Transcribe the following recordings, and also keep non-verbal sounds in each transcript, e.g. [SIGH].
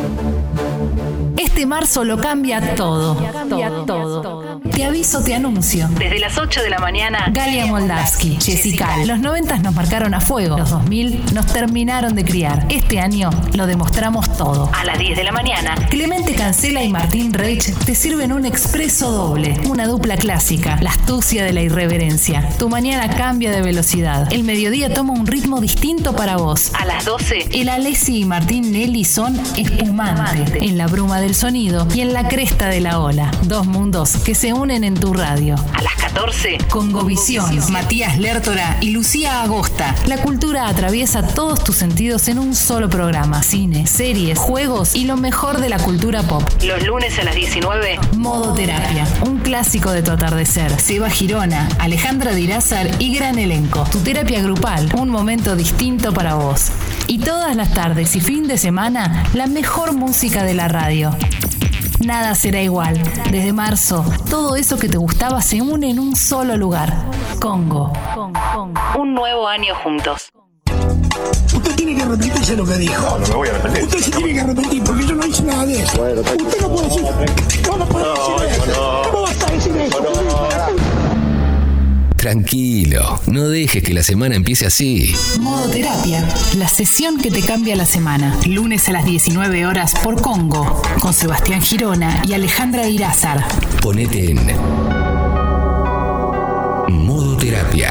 Thank you. Este marzo lo cambia todo. Cambia todo. Te aviso, te anuncio. Desde las 8 de la mañana, Galia Moldavsky, Jessica. Los 90 nos marcaron a fuego. Los 2000 nos terminaron de criar. Este año lo demostramos todo. A las 10 de la mañana, Clemente Cancela y Martín Reich te sirven un expreso doble. Una dupla clásica. La astucia de la irreverencia. Tu mañana cambia de velocidad. El mediodía toma un ritmo distinto para vos. A las 12, el Alessi y Martín Nelly son espumantes. En la bruma del sonido y en la cresta de la ola. Dos mundos que se unen en tu radio. A las 14, Congovisión, Matías Lertora y Lucía Agosta. La cultura atraviesa todos tus sentidos en un solo programa. Cine, series, juegos y lo mejor de la cultura pop. Los lunes a las 19, Modo Terapia. Un clásico de tu atardecer. Seba Girona, Alejandra Dirázar y gran elenco. Tu terapia grupal. Un momento distinto para vos. Y todas las tardes y fin de semana, la mejor música de la radio. Nada será igual. Desde marzo, todo eso que te gustaba se une en un solo lugar. Congo. Un nuevo año juntos. Usted tiene que arrepentirse de lo que dijo. No, no me voy a arrepentir. Usted se tiene que arrepentir porque yo no hice nada de eso. Bueno. Usted no puede decir. ¿Cómo no puede No, decir eso? no. ¿Cómo vas a decir eso? Tranquilo, no dejes que la semana empiece así. Modo Terapia, la sesión que te cambia la semana. Lunes a las 19 horas por Congo, con Sebastián Girona y Alejandra Irázar. Ponete en modo terapia.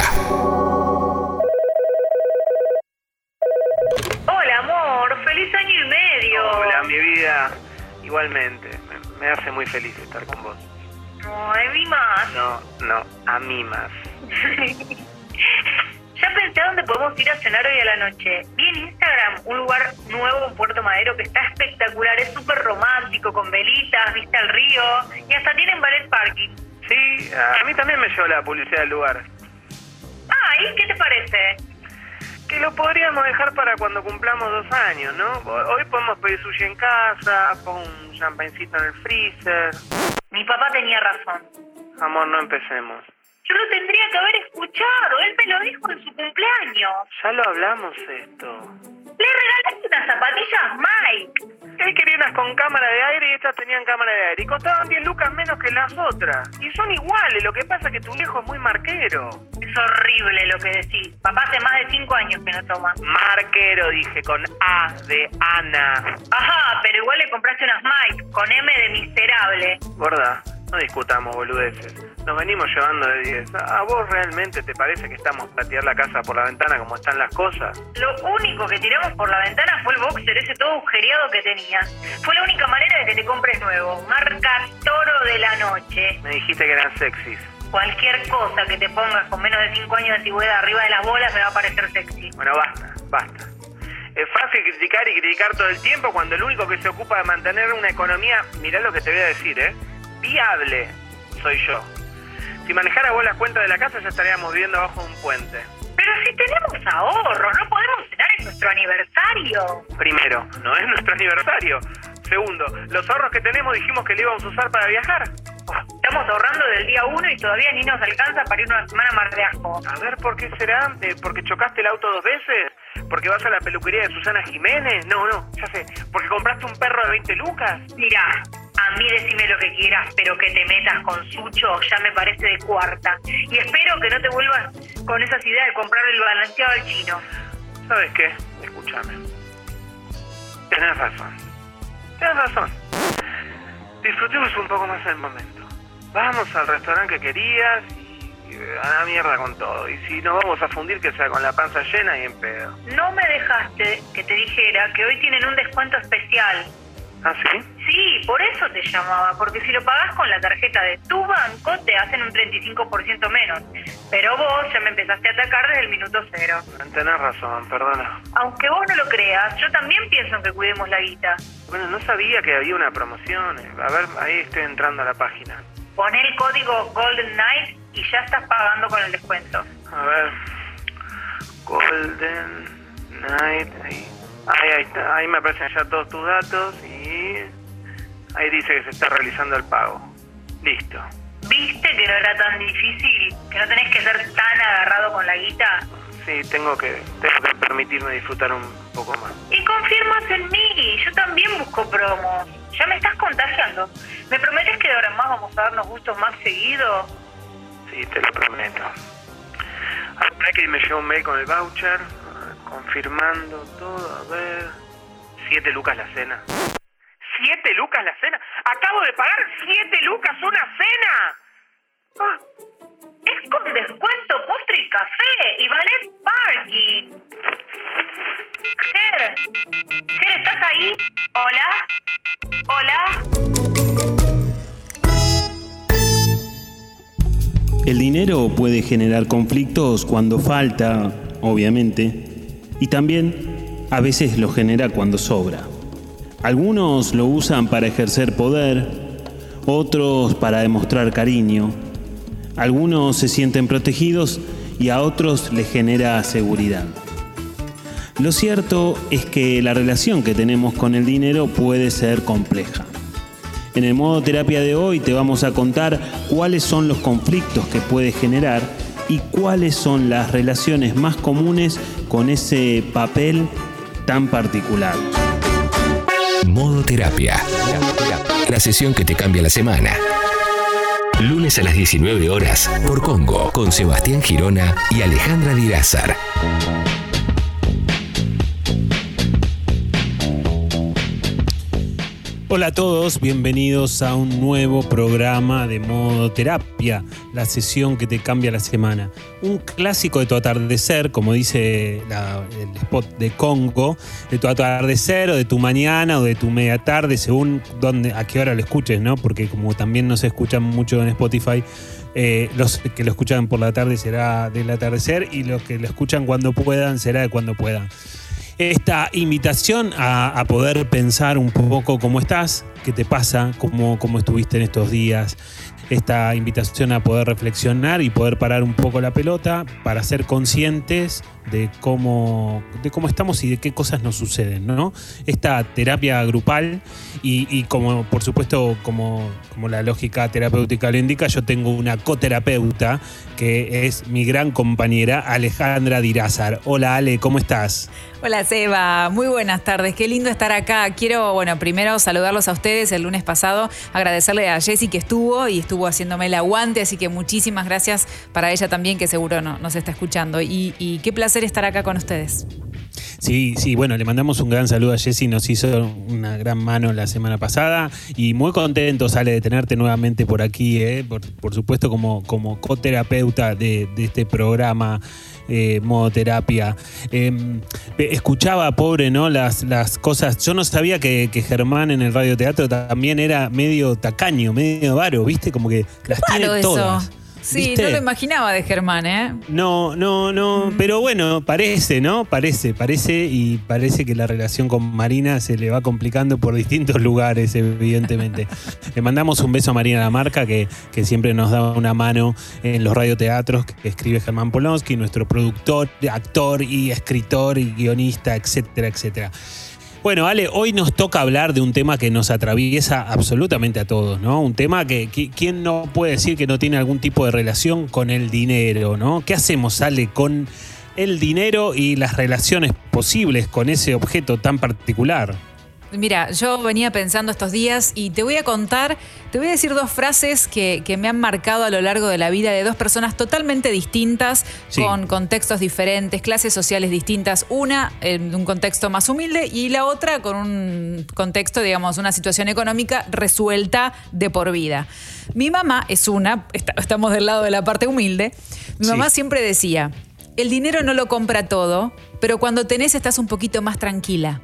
Hola, amor. Feliz año y medio. Hola, mi vida. Igualmente, me, me hace muy feliz estar con vos. No, de mí más. No, no, a mí más. Ya pensé a dónde podemos ir a cenar hoy a la noche. Vi en Instagram un lugar nuevo en Puerto Madero que está espectacular. Es súper romántico, con velitas, vista al río y hasta tienen ballet parking. Sí, a mí también me llevó la publicidad del lugar. Ah, ¿y qué te parece? Que lo podríamos dejar para cuando cumplamos dos años, ¿no? Hoy podemos pedir sushi en casa, pon un champancito en el freezer. Mi papá tenía razón. Amor, no empecemos. Yo lo tendría que haber escuchado. Él me lo dijo en su cumpleaños. Ya lo hablamos esto. Le regalaste unas zapatillas Mike. Él quería unas con cámara de aire y estas tenían cámara de aire. Y costaban 10 lucas menos que las otras. Y son iguales, lo que pasa es que tu viejo es muy marquero. Es horrible lo que decís. Papá hace más de cinco años que no toma. Marquero, dije, con A de Ana. Ajá, pero igual le compraste unas Mike con M de miserable. Gorda, no discutamos boludeces. Nos venimos llevando de 10. ¿A vos realmente te parece que estamos a tirar la casa por la ventana como están las cosas? Lo único que tiramos por la ventana fue el boxer ese todo agujereado que tenías. Fue la única manera de que te compres nuevo. Marca Toro de la Noche. Me dijiste que eran sexys. Cualquier cosa que te pongas con menos de 5 años de antigüedad arriba de las bolas me va a parecer sexy. Bueno, basta, basta. Es fácil criticar y criticar todo el tiempo cuando el único que se ocupa de mantener una economía, mirá lo que te voy a decir, ¿eh? Viable soy yo. Si manejara vos las cuentas de la casa ya estaríamos viviendo bajo un puente. Pero si tenemos ahorros, no podemos cenar en nuestro aniversario. Primero, no es nuestro aniversario. Segundo, los ahorros que tenemos dijimos que le íbamos a usar para viajar. Estamos ahorrando del día uno y todavía ni nos alcanza para ir una semana más de asco. A ver, ¿por qué será? Eh, ¿Porque chocaste el auto dos veces? ¿Porque vas a la peluquería de Susana Jiménez? No, no, ya sé. ¿Porque compraste un perro de 20 lucas? Mira, a mí decime lo que quieras, pero que te metas con Sucho ya me parece de cuarta. Y espero que no te vuelvas con esas ideas de comprar el balanceado al chino. ¿Sabes qué? Escúchame. Tenés razón. Tenés razón. Disfrutemos un poco más el momento. Vamos al restaurante que querías a la mierda con todo. Y si nos vamos a fundir, que sea con la panza llena y en pedo. No me dejaste que te dijera que hoy tienen un descuento especial. ¿Ah, sí? Sí, por eso te llamaba, porque si lo pagás con la tarjeta de tu banco te hacen un 35% menos. Pero vos ya me empezaste a atacar desde el minuto cero. Tenés razón, perdona. Aunque vos no lo creas, yo también pienso en que cuidemos la guita. Bueno, no sabía que había una promoción. A ver, ahí estoy entrando a la página. Poné el código Golden Night y ya estás pagando con el descuento. A ver. Golden Night. Ahí. Ahí, ahí, está. ahí me aparecen ya todos tus datos y ahí dice que se está realizando el pago. Listo. ¿Viste que no era tan difícil? ¿Que no tenés que ser tan agarrado con la guita? sí, tengo que, tengo que permitirme disfrutar un poco más. Y confirmas en mí, yo también busco promos. Ya me estás contagiando. ¿Me prometes que de ahora en más vamos a darnos gustos más seguido? Sí, te lo prometo. Ahora que me llegó un mail con el voucher, confirmando todo, a ver... Siete lucas la cena. ¿Siete lucas la cena? ¡Acabo de pagar siete lucas una cena! Ah, Es con descuento postre y café y ballet parking. Ger, Ger, ¿estás ahí? Hola, hola. El dinero puede generar conflictos cuando falta, obviamente, y también a veces lo genera cuando sobra. Algunos lo usan para ejercer poder, otros para demostrar cariño, algunos se sienten protegidos y a otros les genera seguridad. Lo cierto es que la relación que tenemos con el dinero puede ser compleja. En el modo terapia de hoy te vamos a contar cuáles son los conflictos que puede generar y cuáles son las relaciones más comunes con ese papel tan particular. Modo terapia. La sesión que te cambia la semana. Lunes a las 19 horas por Congo con Sebastián Girona y Alejandra Dirázar. Hola a todos, bienvenidos a un nuevo programa de modo terapia, la sesión que te cambia la semana. Un clásico de tu atardecer, como dice el spot de Congo, de tu atardecer o de tu mañana o de tu media tarde, según dónde, a qué hora lo escuches, ¿no? Porque como también no se escuchan mucho en Spotify, eh, los que lo escuchan por la tarde será del atardecer y los que lo escuchan cuando puedan será de cuando puedan esta invitación a, poder pensar un poco cómo estás, qué te pasa, cómo, cómo estuviste en estos días. Esta invitación a poder reflexionar y poder parar un poco la pelota para ser conscientes de cómo, de cómo estamos y de qué cosas nos suceden, ¿no? Esta terapia grupal y, como por supuesto, como, como la lógica terapéutica lo indica, yo tengo una coterapeuta que es mi gran compañera Alejandra Dirázar. Hola Ale, ¿cómo estás? Hola Seba, muy buenas tardes, qué lindo estar acá. Quiero, bueno, primero saludarlos a ustedes el lunes pasado, agradecerle a Jessy que estuvo y estuvo haciéndome el aguante, así que muchísimas gracias para ella también que seguro no, nos está escuchando. Y qué placer estar acá con ustedes. Sí, sí, bueno, le mandamos un gran saludo a Jessy, nos hizo una gran mano la semana pasada y muy contento, sale de tenerte nuevamente por aquí, ¿eh? por, por supuesto como, como coterapeuta de, de este programa. Eh, modo terapia. Eh, escuchaba, pobre, ¿no? Las, las cosas. Yo no sabía que, que Germán en el radioteatro también era medio tacaño, medio varo, ¿viste? Como que las tiene eso. Sí, ¿viste? no lo imaginaba de Germán, ¿eh? No, no, no, pero bueno, parece, ¿no? Parece, parece y parece que la relación con Marina se le va complicando por distintos [LAUGHS] lugares, evidentemente. [LAUGHS] le mandamos un beso a Marina Lamarca, que, que siempre nos da una mano en los radioteatros que escribe Germán Polonsky, nuestro productor, actor y escritor y guionista, etcétera, etcétera. Bueno, Ale, hoy nos toca hablar de un tema que nos atraviesa absolutamente a todos, ¿no? Un tema que, ¿quién no puede decir que no tiene algún tipo de relación con el dinero, ¿no? ¿Qué hacemos, Ale, con el dinero y las relaciones posibles con ese objeto tan particular? Mira, yo venía pensando estos días y te voy a contar, te voy a decir dos frases que, que me han marcado a lo largo de la vida de dos personas totalmente distintas, Sí. con contextos diferentes, clases sociales distintas. Una en un contexto más humilde y la otra con un contexto, digamos, una situación económica resuelta de por vida. Mi mamá es una, está- estamos del lado de la parte humilde, mi Sí. mamá siempre decía, el dinero no lo compra todo, pero cuando tenés estás un poquito más tranquila.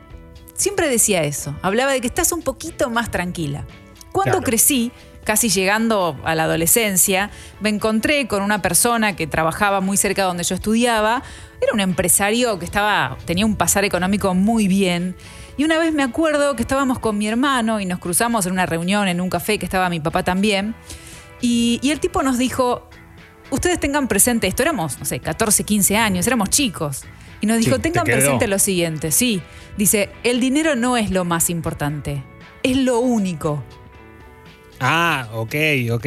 Siempre decía eso, hablaba de que estás un poquito más tranquila. Cuando Claro. crecí, casi llegando a la adolescencia, me encontré con una persona que trabajaba muy cerca de donde yo estudiaba. Era un empresario que estaba, tenía un pasar económico muy bien. Y una vez me acuerdo que estábamos con mi hermano y nos cruzamos en una reunión en un café que estaba mi papá también. Y, y el tipo nos dijo, ustedes tengan presente esto, éramos, no sé, 14, 15 años, éramos chicos. Y nos dijo, Sí, tengan presente lo siguiente, sí, dice, el dinero no es lo más importante, es lo único. Ah, ok, ok.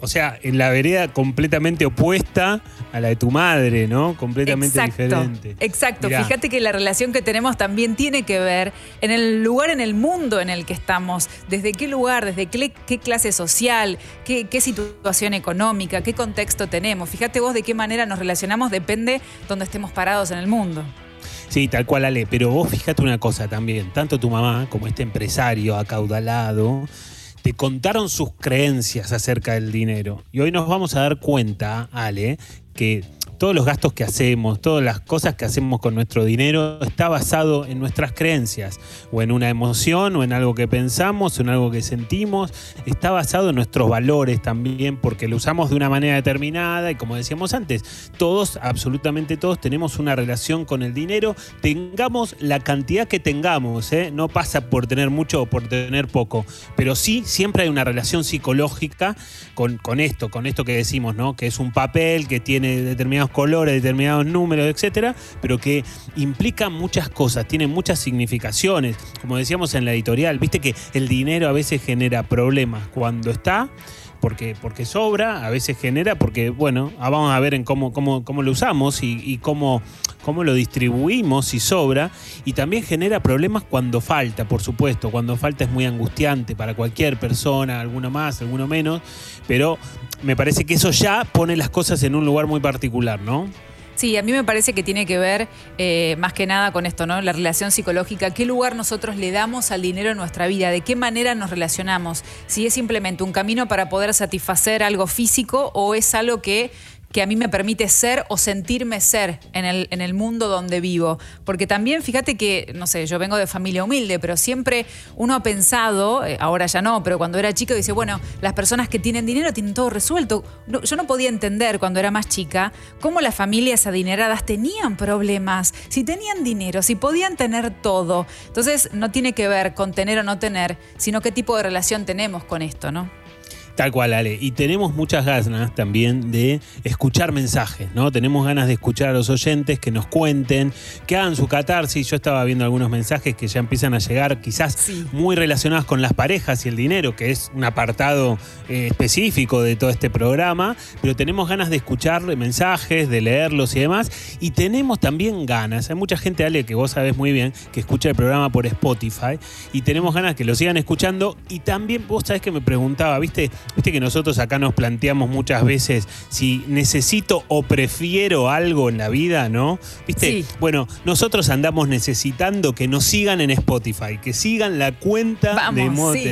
O sea, en la vereda completamente opuesta a la de tu madre, ¿no? Completamente exacto, diferente. Exacto. Mirá. Fíjate que la relación que tenemos también tiene que ver en el lugar en el mundo en el que estamos. Desde qué lugar, desde qué, qué clase social, qué, qué situación económica, qué contexto tenemos. Fíjate vos de qué manera nos relacionamos, depende donde estemos parados en el mundo. Sí, tal cual, Ale. Pero vos fíjate una cosa también. Tanto tu mamá como este empresario acaudalado te contaron sus creencias acerca del dinero. Y hoy nos vamos a dar cuenta, Ale, que todos los gastos que hacemos, todas las cosas que hacemos con nuestro dinero está basado en nuestras creencias, o en una emoción, o en algo que pensamos, o en algo que sentimos. Está basado en nuestros valores también, porque lo usamos de una manera determinada y como decíamos antes, todos, absolutamente todos, tenemos una relación con el dinero, tengamos la cantidad que tengamos, ¿eh? no pasa por tener mucho o por tener poco, pero sí siempre hay una relación psicológica con, con esto, con esto que decimos, ¿no? que es un papel que tiene determinados colores, determinados números, etcétera, pero que implica muchas cosas, tiene muchas significaciones. Como decíamos en la editorial, viste que el dinero a veces genera problemas cuando está. Porque, porque sobra, a veces genera, porque, bueno, ah, vamos a ver en cómo, cómo, cómo lo usamos y, y cómo, cómo lo distribuimos si sobra. Y también genera problemas cuando falta, por supuesto. Cuando falta es muy angustiante para cualquier persona, alguno más, alguno menos. Pero me parece que eso ya pone las cosas en un lugar muy particular, ¿no? Sí, a mí me parece que tiene que ver eh, más que nada con esto, ¿no? La relación psicológica, qué lugar nosotros le damos al dinero en nuestra vida, de qué manera nos relacionamos, si es simplemente un camino para poder satisfacer algo físico o es algo que que a mí me permite ser o sentirme ser en el, en el mundo donde vivo. Porque también, fíjate que, no sé, yo vengo de familia humilde, pero siempre uno ha pensado, eh, ahora ya no, pero cuando era chico dice, bueno, las personas que tienen dinero tienen todo resuelto. No, yo no podía entender cuando era más chica cómo las familias adineradas tenían problemas, si tenían dinero, si podían tener todo. Entonces, no tiene que ver con tener o no tener, sino qué tipo de relación tenemos con esto, ¿no? Tal cual, Ale. Y tenemos muchas ganas también de escuchar mensajes, ¿no? Tenemos ganas de escuchar a los oyentes que nos cuenten, que hagan su catarsis. Yo estaba viendo algunos mensajes que ya empiezan a llegar, quizás Sí. muy relacionados con las parejas y el dinero, que es un apartado eh, específico de todo este programa. Pero tenemos ganas de escuchar mensajes, de leerlos y demás. Y tenemos también ganas. Hay mucha gente, Ale, que vos sabés muy bien, que escucha el programa por Spotify. Y tenemos ganas que lo sigan escuchando. Y también, vos sabés que me preguntaba, ¿viste? Viste que nosotros acá nos planteamos muchas veces si necesito o prefiero algo en la vida, ¿no? ¿Viste? Sí. Bueno, nosotros andamos necesitando que nos sigan en Spotify, que sigan la cuenta Vamos, de modo sí.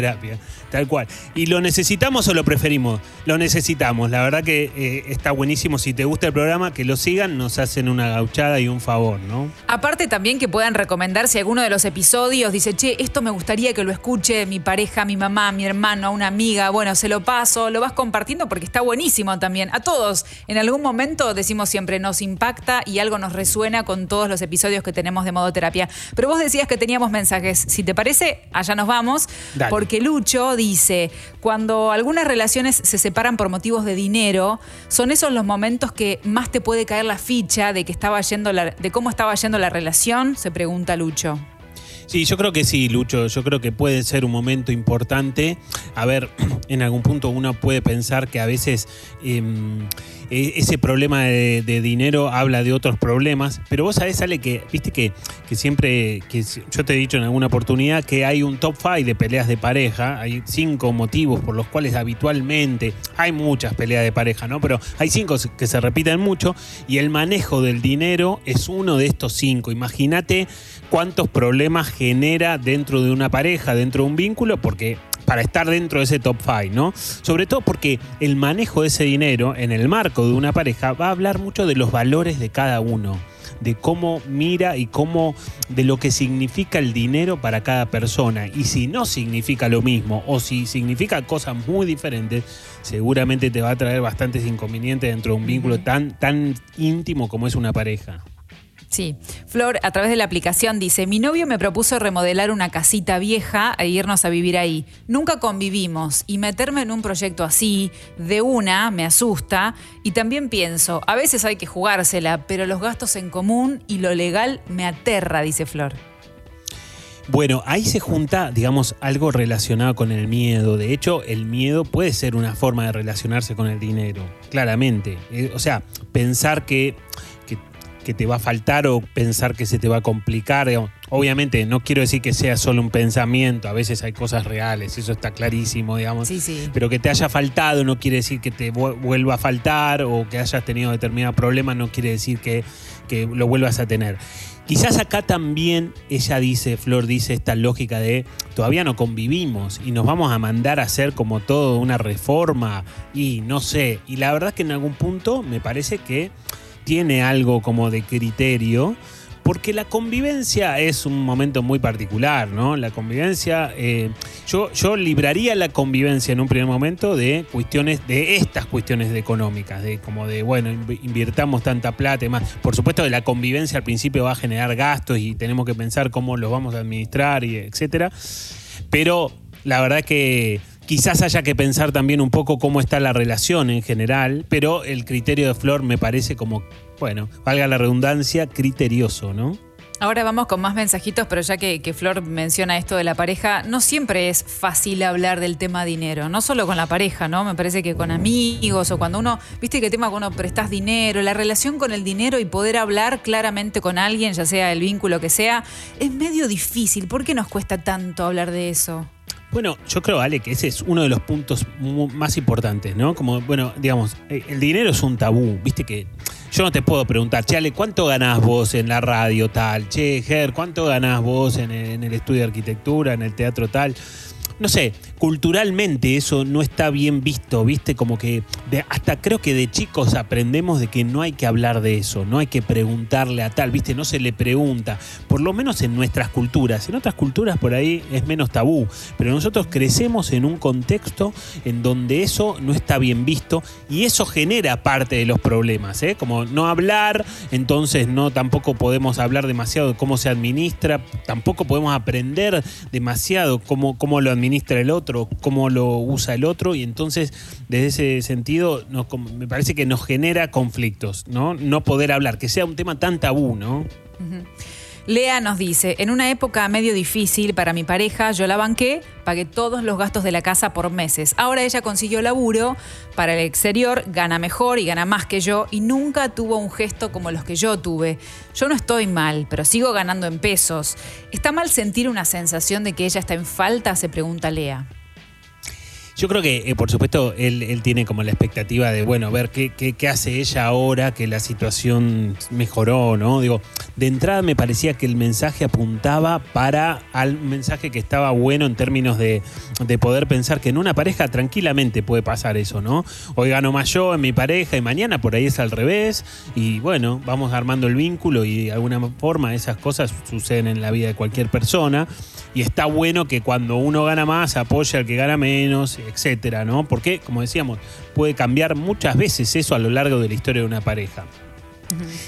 Tal cual. ¿Y lo necesitamos o lo preferimos? Lo necesitamos. La verdad que eh, está buenísimo. Si te gusta el programa, que lo sigan, nos hacen una gauchada y un favor, ¿no? Aparte también que puedan recomendar si alguno de los episodios dice, che, esto me gustaría que lo escuche mi pareja, mi mamá, mi hermano, una amiga, bueno, se lo paso, lo vas compartiendo porque está buenísimo también. A todos, en algún momento decimos siempre, nos impacta y algo nos resuena con todos los episodios que tenemos de modo terapia. Pero vos decías que teníamos mensajes. Si te parece, allá nos vamos, Dale. porque Lucho dice, cuando algunas relaciones se separan por motivos de dinero, son esos los momentos que más te puede caer la ficha de que estaba yendo la- de cómo estaba yendo la relación, se pregunta Lucho. Sí, yo creo que sí, Lucho. Yo creo que puede ser un momento importante. A ver, [CLEARS THROAT] en algún punto uno puede pensar que a veces em, e- ese problema de, dinero habla de otros problemas, pero vos sabés, Ale, que viste que, que siempre, que yo te he dicho en alguna oportunidad que hay un top 5 de peleas de pareja, hay cinco motivos por los cuales habitualmente hay muchas peleas de pareja, ¿no? Pero hay cinco que se repiten mucho y el manejo del dinero es uno de estos cinco. Imagínate cuántos problemas genera dentro de una pareja, dentro de un vínculo, porque para estar dentro de ese top 5, ¿no? Sobre todo porque el manejo de ese dinero en el marco de una pareja va a hablar mucho de los valores de cada uno de cómo mira y cómo de lo que significa el dinero para cada persona. Y si no significa lo mismo o si significa cosas muy diferentes seguramente te va a traer bastantes inconvenientes dentro de un vínculo tan tan íntimo como es una pareja Sí, Flor a través de la aplicación dice, mi novio me propuso remodelar una casita vieja e irnos a vivir ahí. Nunca convivimos y meterme en un proyecto así, de una, me asusta y también pienso, a veces hay que jugársela, pero los gastos en común y lo legal me aterra, dice Flor. Bueno, ahí se junta, digamos, algo relacionado con el miedo. De hecho, el miedo puede ser una forma de relacionarse con el dinero, claramente. Eh, o sea, pensar que, que, te va a faltar o pensar que se te va a complicar. Obviamente, no quiero decir que sea solo un pensamiento, a veces hay cosas reales, eso está clarísimo, digamos. Sí, sí. Pero que te haya faltado no quiere decir que te vu- vuelva a faltar o que hayas tenido determinado problema no quiere decir que, que lo vuelvas a tener. Quizás acá también ella dice, Flor dice esta lógica de todavía no convivimos y nos vamos a mandar a hacer como todo una reforma y no sé. Y la verdad que en algún punto me parece que tiene algo como de criterio. Porque la convivencia es un momento muy particular, ¿no? La convivencia, eh, yo, yo libraría la convivencia en un primer momento de cuestiones, de estas cuestiones económicas, de como de, bueno, inv- invirtamos tanta plata y más. Por supuesto que la convivencia al principio va a generar gastos y tenemos que pensar cómo los vamos a administrar y etcétera. Pero la verdad que quizás haya que pensar también un poco cómo está la relación en general, pero el criterio de Flor me parece como, bueno, valga la redundancia, criterioso, ¿no? Ahora vamos con más mensajitos, pero ya que, Flor menciona esto de la pareja, no siempre es fácil hablar del tema dinero, no solo con la pareja, ¿no? Me parece que con amigos o cuando uno, viste que tema cuando prestas dinero, la relación con el dinero y poder hablar claramente con alguien, ya sea el vínculo que sea, es medio difícil. ¿Por qué nos cuesta tanto hablar de eso? Bueno, yo creo, Ale, que ese es uno de los puntos más importantes, ¿no? Como, bueno, digamos, eh, el dinero es un tabú, viste que yo no te puedo preguntar, che, Ale, ¿cuánto ganás vos en la radio tal? Che, Ger, ¿cuánto ganás vos en el, en el estudio de arquitectura, en el teatro tal? No sé, culturalmente eso no está bien visto, ¿viste? Como que hasta creo que de chicos aprendemos de que no hay que hablar de eso, no hay que preguntarle a tal, ¿viste? No se le pregunta, por lo menos en nuestras culturas. En otras culturas por ahí es menos tabú, pero nosotros crecemos en un contexto en donde eso no está bien visto y eso genera parte de los problemas, ¿eh? Como no hablar, entonces no tampoco podemos hablar demasiado de cómo se administra, tampoco podemos aprender demasiado cómo, cómo lo administra el otro, cómo lo usa el otro y entonces desde ese sentido me parece que nos genera conflictos, ¿no? No poder hablar, que sea un tema tan tabú, ¿no? Lea nos dice, en una época medio difícil para mi pareja, yo la banqué, pagué todos los gastos de la casa por meses. Ahora ella consiguió laburo para el exterior, gana mejor y gana más que yo y nunca tuvo un gesto como los que yo tuve. Yo no estoy mal, pero sigo ganando en pesos. ¿Está mal sentir una sensación de que ella está en falta? Se pregunta Lea. Yo creo que, eh, por supuesto, él, él tiene como la expectativa de, bueno, ver qué, qué- qué hace ella ahora que la situación mejoró, ¿no? Digo, de entrada me parecía que el mensaje apuntaba para al mensaje que estaba bueno en términos de, de poder pensar que en una pareja tranquilamente puede pasar eso, ¿no? Hoy gano más yo en mi pareja y mañana por ahí es al revés y bueno, vamos armando el vínculo y de alguna forma esas cosas suceden en la vida de cualquier persona y está bueno que cuando uno gana más apoya al que gana menos, etcétera, ¿no? Porque, como decíamos, puede cambiar muchas veces eso a lo largo de la historia de una pareja.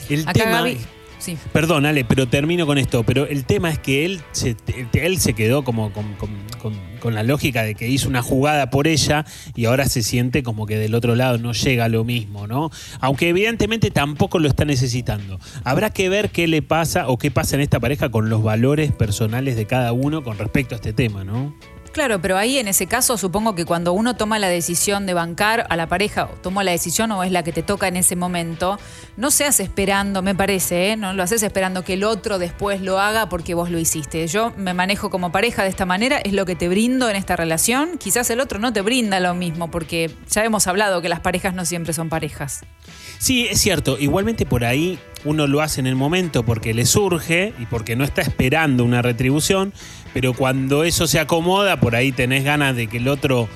El Acá tema, Gaby- Sí. Perdón, Ale, pero termino con esto. Pero el tema es que él se, él se quedó como con, con- la lógica de que hizo una jugada por ella y ahora se siente como que del otro lado no llega lo mismo, ¿no? Aunque evidentemente tampoco lo está necesitando. Habrá que ver qué le pasa o qué pasa en esta pareja con los valores personales de cada uno con respecto a este tema, ¿no? Claro, pero ahí en ese caso supongo que cuando uno toma la decisión de bancar a la pareja, o tomó la decisión o es la que te toca en ese momento, no seas esperando, me parece, ¿eh? no lo haces esperando que el otro después lo haga porque vos lo hiciste. Yo me manejo como pareja de esta manera, es lo que te brindo en esta relación. Quizás el otro no te brinda lo mismo porque ya hemos hablado que las parejas no siempre son parejas. Sí, es cierto. Igualmente por ahí uno lo hace en el momento porque le surge y porque no está esperando una retribución, pero cuando eso se acomoda, por ahí tenés ganas de que el otro...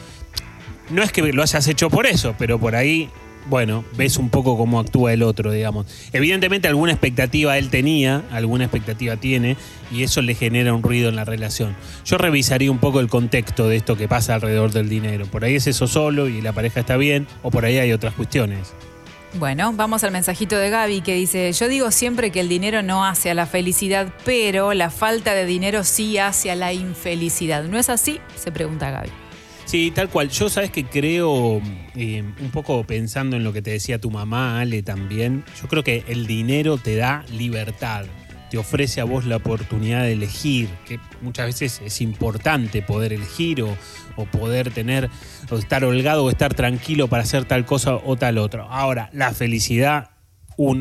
No es que lo hayas hecho por eso, pero por ahí, bueno, ves un poco cómo actúa el otro, digamos. Evidentemente alguna expectativa él tenía, alguna expectativa tiene, y eso le genera un ruido en la relación. Yo revisaría un poco el contexto de esto que pasa alrededor del dinero. Por ahí es eso solo y la pareja está bien, o por ahí hay otras cuestiones. Bueno, vamos al mensajito de Gaby que dice, yo digo siempre que el dinero no hace a la felicidad, pero la falta de dinero sí hace a la infelicidad. ¿No es así? Se pregunta Gaby. Sí, tal cual. Yo sabes que creo, eh, un poco pensando en lo que te decía tu mamá, Ale, también, yo creo que el dinero te da libertad. Te ofrece a vos la oportunidad de elegir, que muchas veces es importante poder elegir o, o poder tener, o estar holgado o estar tranquilo para hacer tal cosa o tal otra. Ahora, la felicidad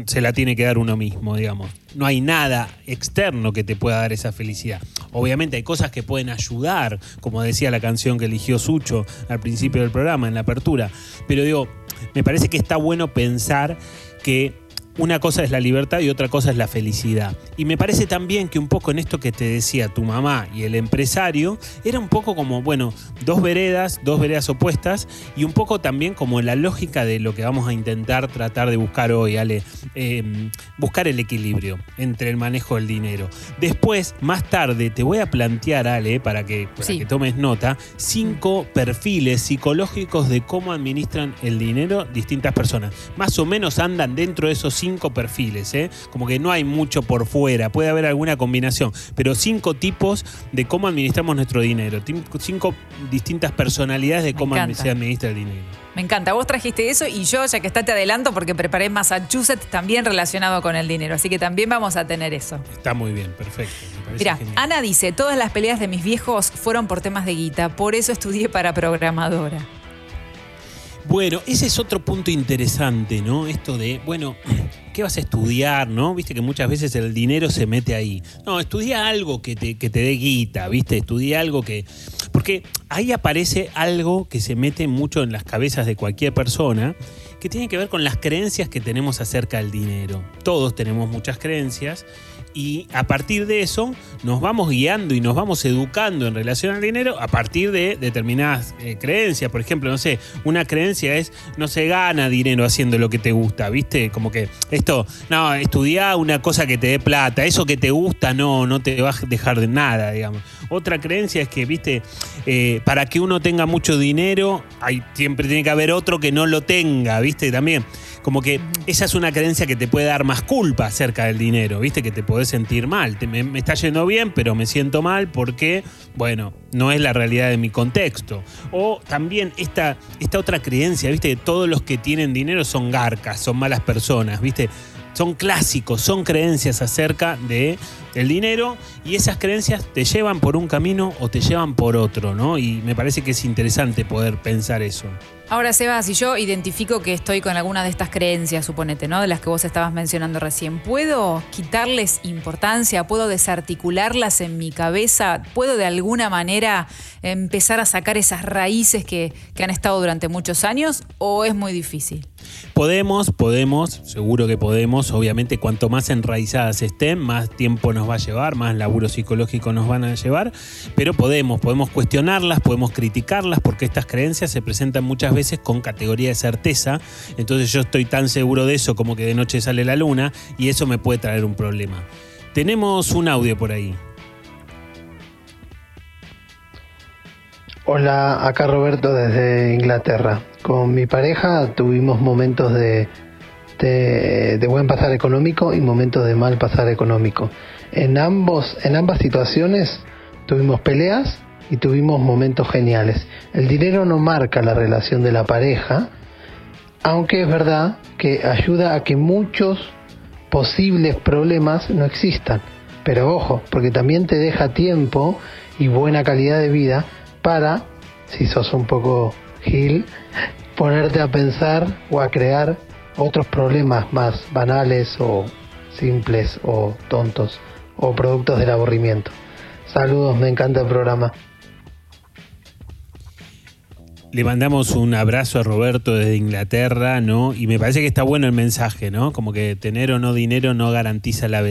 se la tiene que dar uno mismo, digamos. No hay nada externo que te pueda dar esa felicidad. Obviamente hay cosas que pueden ayudar, como decía la canción que eligió Sucho al principio del programa, en la apertura. Pero digo, me parece que está bueno pensar que una cosa es la libertad y otra cosa es la felicidad. Y me parece también que un poco en esto que te decía tu mamá y el empresario, era un poco como, bueno, dos veredas, dos veredas opuestas, y un poco también como la lógica de lo que vamos a intentar tratar de buscar hoy, Ale. Eh, buscar el equilibrio entre el manejo del dinero. Después, más tarde, te voy a plantear, Ale, para que, para Sí. que tomes nota, cinco perfiles psicológicos de cómo administran el dinero distintas personas. Más o menos andan dentro de esos cinco perfiles, ¿eh? Como que no hay mucho por fuera, puede haber alguna combinación, pero cinco tipos de cómo administramos nuestro dinero, cinco distintas personalidades de cómo se administra el dinero. Me encanta. Vos trajiste eso y yo, ya que está, te adelanto porque preparé Massachusetts también relacionado con el dinero. Así que también vamos a tener eso. Está muy bien, perfecto. Mira. Ana dice, todas las peleas de mis viejos fueron por temas de guita, por eso estudié para programadora. Bueno, ese es otro punto interesante, ¿no? Esto de, bueno, ¿qué vas a estudiar, no? Viste que muchas veces el dinero se mete ahí. No, estudia algo que te, que te dé guita, ¿viste? Estudia algo que... Porque ahí aparece algo que se mete mucho en las cabezas de cualquier persona, que tiene que ver con las creencias que tenemos acerca del dinero. Todos tenemos muchas creencias y a partir de eso nos vamos guiando y nos vamos educando en relación al dinero a partir de determinadas eh, creencias. Por ejemplo, no sé, una creencia es no se gana dinero haciendo lo que te gusta, ¿viste? Como que esto, no, estudiar una cosa que te dé plata, eso que te gusta no, no te va a dejar de nada, digamos. Otra creencia es que, ¿viste? Eh, para que uno tenga mucho dinero, hay, siempre tiene que haber otro que no lo tenga, ¿viste? También como que esa es una creencia que te puede dar más culpa acerca del dinero, ¿viste? Que te podés sentir mal. Te- me, me está yendo bien, pero me siento mal porque, bueno, no es la realidad de mi contexto. O también esta, esta otra creencia, ¿viste? Que todos los que tienen dinero son garcas, son malas personas, ¿viste? Son clásicos, son creencias acerca de el dinero y esas creencias te llevan por un camino o te llevan por otro, ¿no? Y me parece que es interesante poder pensar eso. Ahora, Seba, si yo identifico que estoy con alguna de estas creencias, suponete, ¿no? De las que vos estabas mencionando recién, ¿puedo quitarles importancia? ¿Puedo desarticularlas en mi cabeza? ¿Puedo de alguna manera empezar a sacar esas raíces que, que han estado durante muchos años? ¿O es muy difícil? Podemos, podemos, seguro que podemos. Obviamente, cuanto más enraizadas estén, más tiempo nos va a llevar, más laburo psicológico nos van a llevar. Pero podemos, podemos cuestionarlas, podemos criticarlas, porque estas creencias se presentan muchas veces con categoría de certeza. Entonces, yo estoy tan seguro de eso como que de noche sale la luna, y eso me puede traer un problema. Tenemos un audio por ahí. Hola, acá Roberto desde Inglaterra. Con mi pareja tuvimos momentos de, de, buen pasar económico y momentos de mal pasar económico. En, ambos, en ambas situaciones tuvimos peleas y tuvimos momentos geniales. El dinero no marca la relación de la pareja, aunque es verdad que ayuda a que muchos posibles problemas no existan. Pero ojo, porque también te deja tiempo y buena calidad de vida para, si sos un poco gil, ponerte a pensar o a crear otros problemas más banales o simples o tontos o productos del aburrimiento. Saludos, me encanta el programa. Le mandamos un abrazo a Roberto desde Inglaterra, ¿no? Y me parece que está bueno el mensaje, ¿no? Como que tener o no dinero no garantiza la,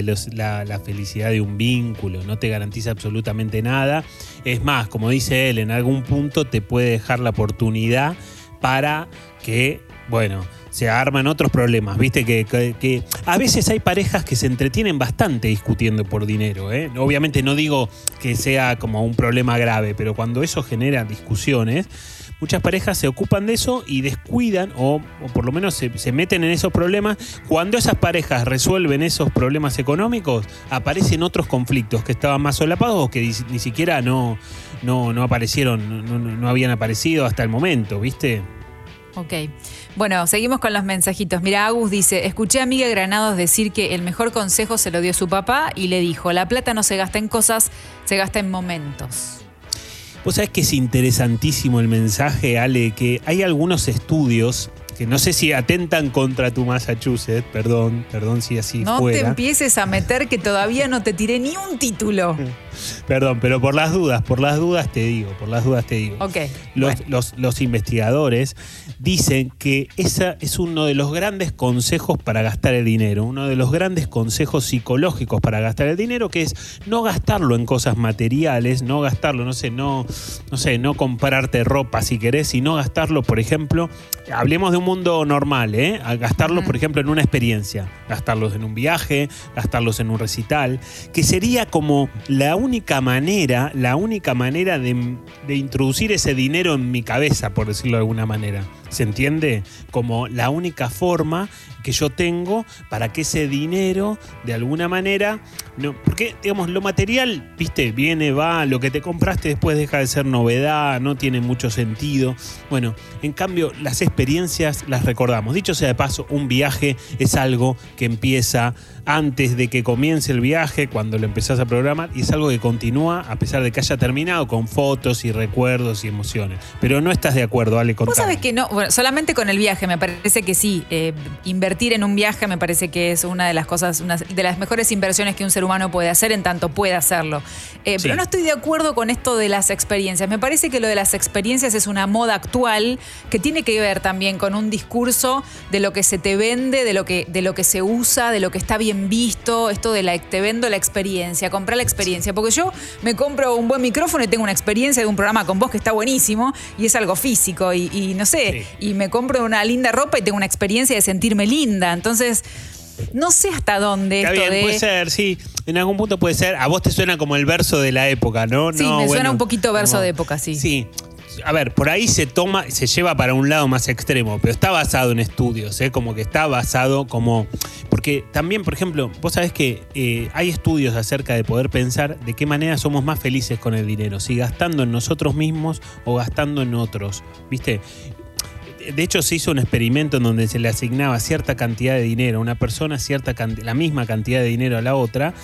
felicidad de un vínculo, no te garantiza absolutamente nada. Es más, como dice él, en algún punto te puede dejar la oportunidad para que, bueno, se arman otros problemas, ¿viste? Que a veces hay parejas que se entretienen bastante discutiendo por dinero, ¿eh? Obviamente no digo que sea como un problema grave, pero cuando eso genera discusiones, muchas parejas se ocupan de eso y descuidan o, o por lo menos se, meten en esos problemas. Cuando esas parejas resuelven esos problemas económicos, aparecen otros conflictos que estaban más solapados o que ni, siquiera no, no, no aparecieron, no, no- no habían aparecido hasta el momento, ¿viste? Ok. Bueno, seguimos con los mensajitos. Mira, Agus dice, escuché a Miguel Granados decir que el mejor consejo se lo dio su papá y le dijo, la plata no se gasta en cosas, se gasta en momentos. Vos sabés que es interesantísimo el mensaje, Ale, que hay algunos estudios que no sé si atentan contra tu Massachusetts, perdón, perdón si así No fuera. te empieces a meter que todavía no te tiré ni un título. Perdón, pero por las dudas, por las dudas te digo, por las dudas te digo. Ok. Los, bueno. los- los investigadores dicen que ese es uno de los grandes consejos para gastar el dinero, uno de los grandes consejos psicológicos para gastar el dinero, que es no gastarlo en cosas materiales, no gastarlo, no sé, no, no sé, no comprarte ropa si querés, sino gastarlo, por ejemplo, hablemos de un mundo normal, ¿eh? A gastarlo, por ejemplo, en una experiencia, gastarlos en un viaje, gastarlos en un recital, que sería como la única manera, la única manera de, de introducir ese dinero en mi cabeza, por decirlo de alguna manera. ¿Se entiende? Como la única forma que yo tengo para que ese dinero, de alguna manera, no, porque, digamos, lo material, viste, viene, va, lo que te compraste después deja de ser novedad, no tiene mucho sentido. Bueno, en cambio, las experiencias las recordamos. Dicho sea de paso, un viaje es algo que empieza antes de que comience el viaje, cuando lo empezás a programar, y es algo que continúa a pesar de que haya terminado con fotos y recuerdos y emociones. Pero no estás de acuerdo, Ale, Vos contame. sabés que no, bueno, solamente con el viaje me parece que sí. eh, invertir en un viaje me parece que es una de las cosas, una de las mejores inversiones que un ser humano puede hacer en tanto puede hacerlo. Eh, Sí. Pero no estoy de acuerdo con esto de las experiencias. Me parece que lo de las experiencias es una moda actual que tiene que ver también con un discurso de lo que se te vende, de lo que, de lo que se usa, de lo que está bien visto, esto de la te vendo la experiencia, comprar la experiencia. Porque yo me compro un buen micrófono y tengo una experiencia de un programa con vos que está buenísimo y es algo físico y, y no sé, y me compro una linda ropa y tengo una experiencia de sentirme linda. Entonces, no sé hasta dónde Está esto bien, de... puede ser, sí. En algún punto puede ser. A vos te suena como el verso de la época, ¿no? Sí, No, me suena un poquito verso como- de época, sí. Sí. A ver, por ahí se toma, se lleva para un lado más extremo, pero está basado en estudios, ¿eh? como que está basado como... Porque también, por ejemplo, vos sabés que eh, hay estudios acerca de poder pensar de qué manera somos más felices con el dinero, si gastando en nosotros mismos o gastando en otros, ¿viste? De hecho, se hizo un experimento en donde se le asignaba cierta cantidad de dinero a una persona, cierta la misma cantidad de dinero a la otra,